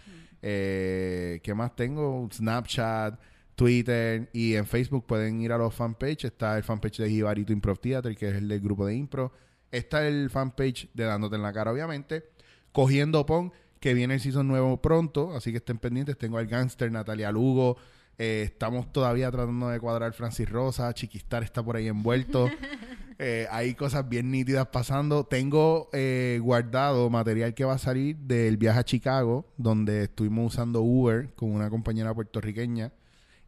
eh, ¿qué más tengo? Snapchat, Twitter y en Facebook pueden ir a los fanpage. Está el fanpage de Jibarito Improv Theater, que es el del grupo de impro. Está el fanpage de Dándote en la cara, obviamente. Cogiendo Pon, que viene el season nuevo pronto, así que estén pendientes. Tengo al gangster Natalia Lugo. Eh, estamos todavía tratando de cuadrar Francis Rosa. Chiquistar está por ahí envuelto. Eh, hay cosas bien nítidas pasando. Tengo eh, guardado material que va a salir del viaje a Chicago, donde estuvimos usando Uber con una compañera puertorriqueña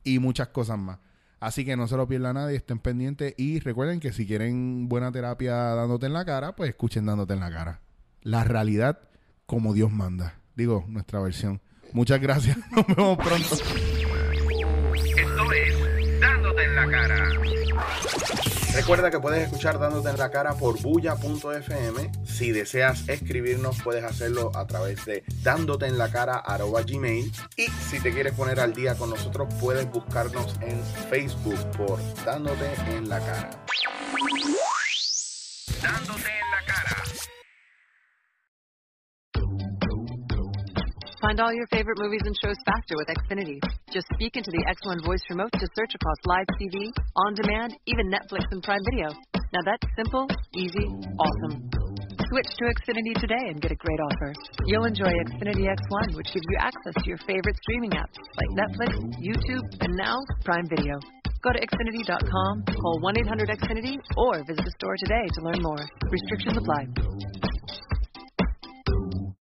y muchas cosas más. Así que no se lo pierda nadie, estén pendientes y recuerden que si quieren buena terapia dándote en la cara, pues escuchen dándote en la cara. La realidad como Dios manda. Digo, nuestra versión. Muchas gracias. Nos vemos pronto. Esto es Dándote en la cara. Recuerda que puedes escuchar Dándote en la cara por bulla.fm. Si deseas escribirnos, puedes hacerlo a través de dándote en la cara gmail. Y si te quieres poner al día con nosotros, puedes buscarnos en Facebook por Dándote en la cara. Dándote en la cara. Find all your favorite movies and shows faster with Xfinity. Just speak into the X1 voice remote to search across live TV, on demand, even Netflix and Prime Video. Now that's simple, easy, awesome. Switch to Xfinity today and get a great offer. You'll enjoy Xfinity X1, which gives you access to your favorite streaming apps like Netflix, YouTube, and now Prime Video. Go to Xfinity.com, call 1 800 Xfinity, or visit a store today to learn more. Restrictions apply.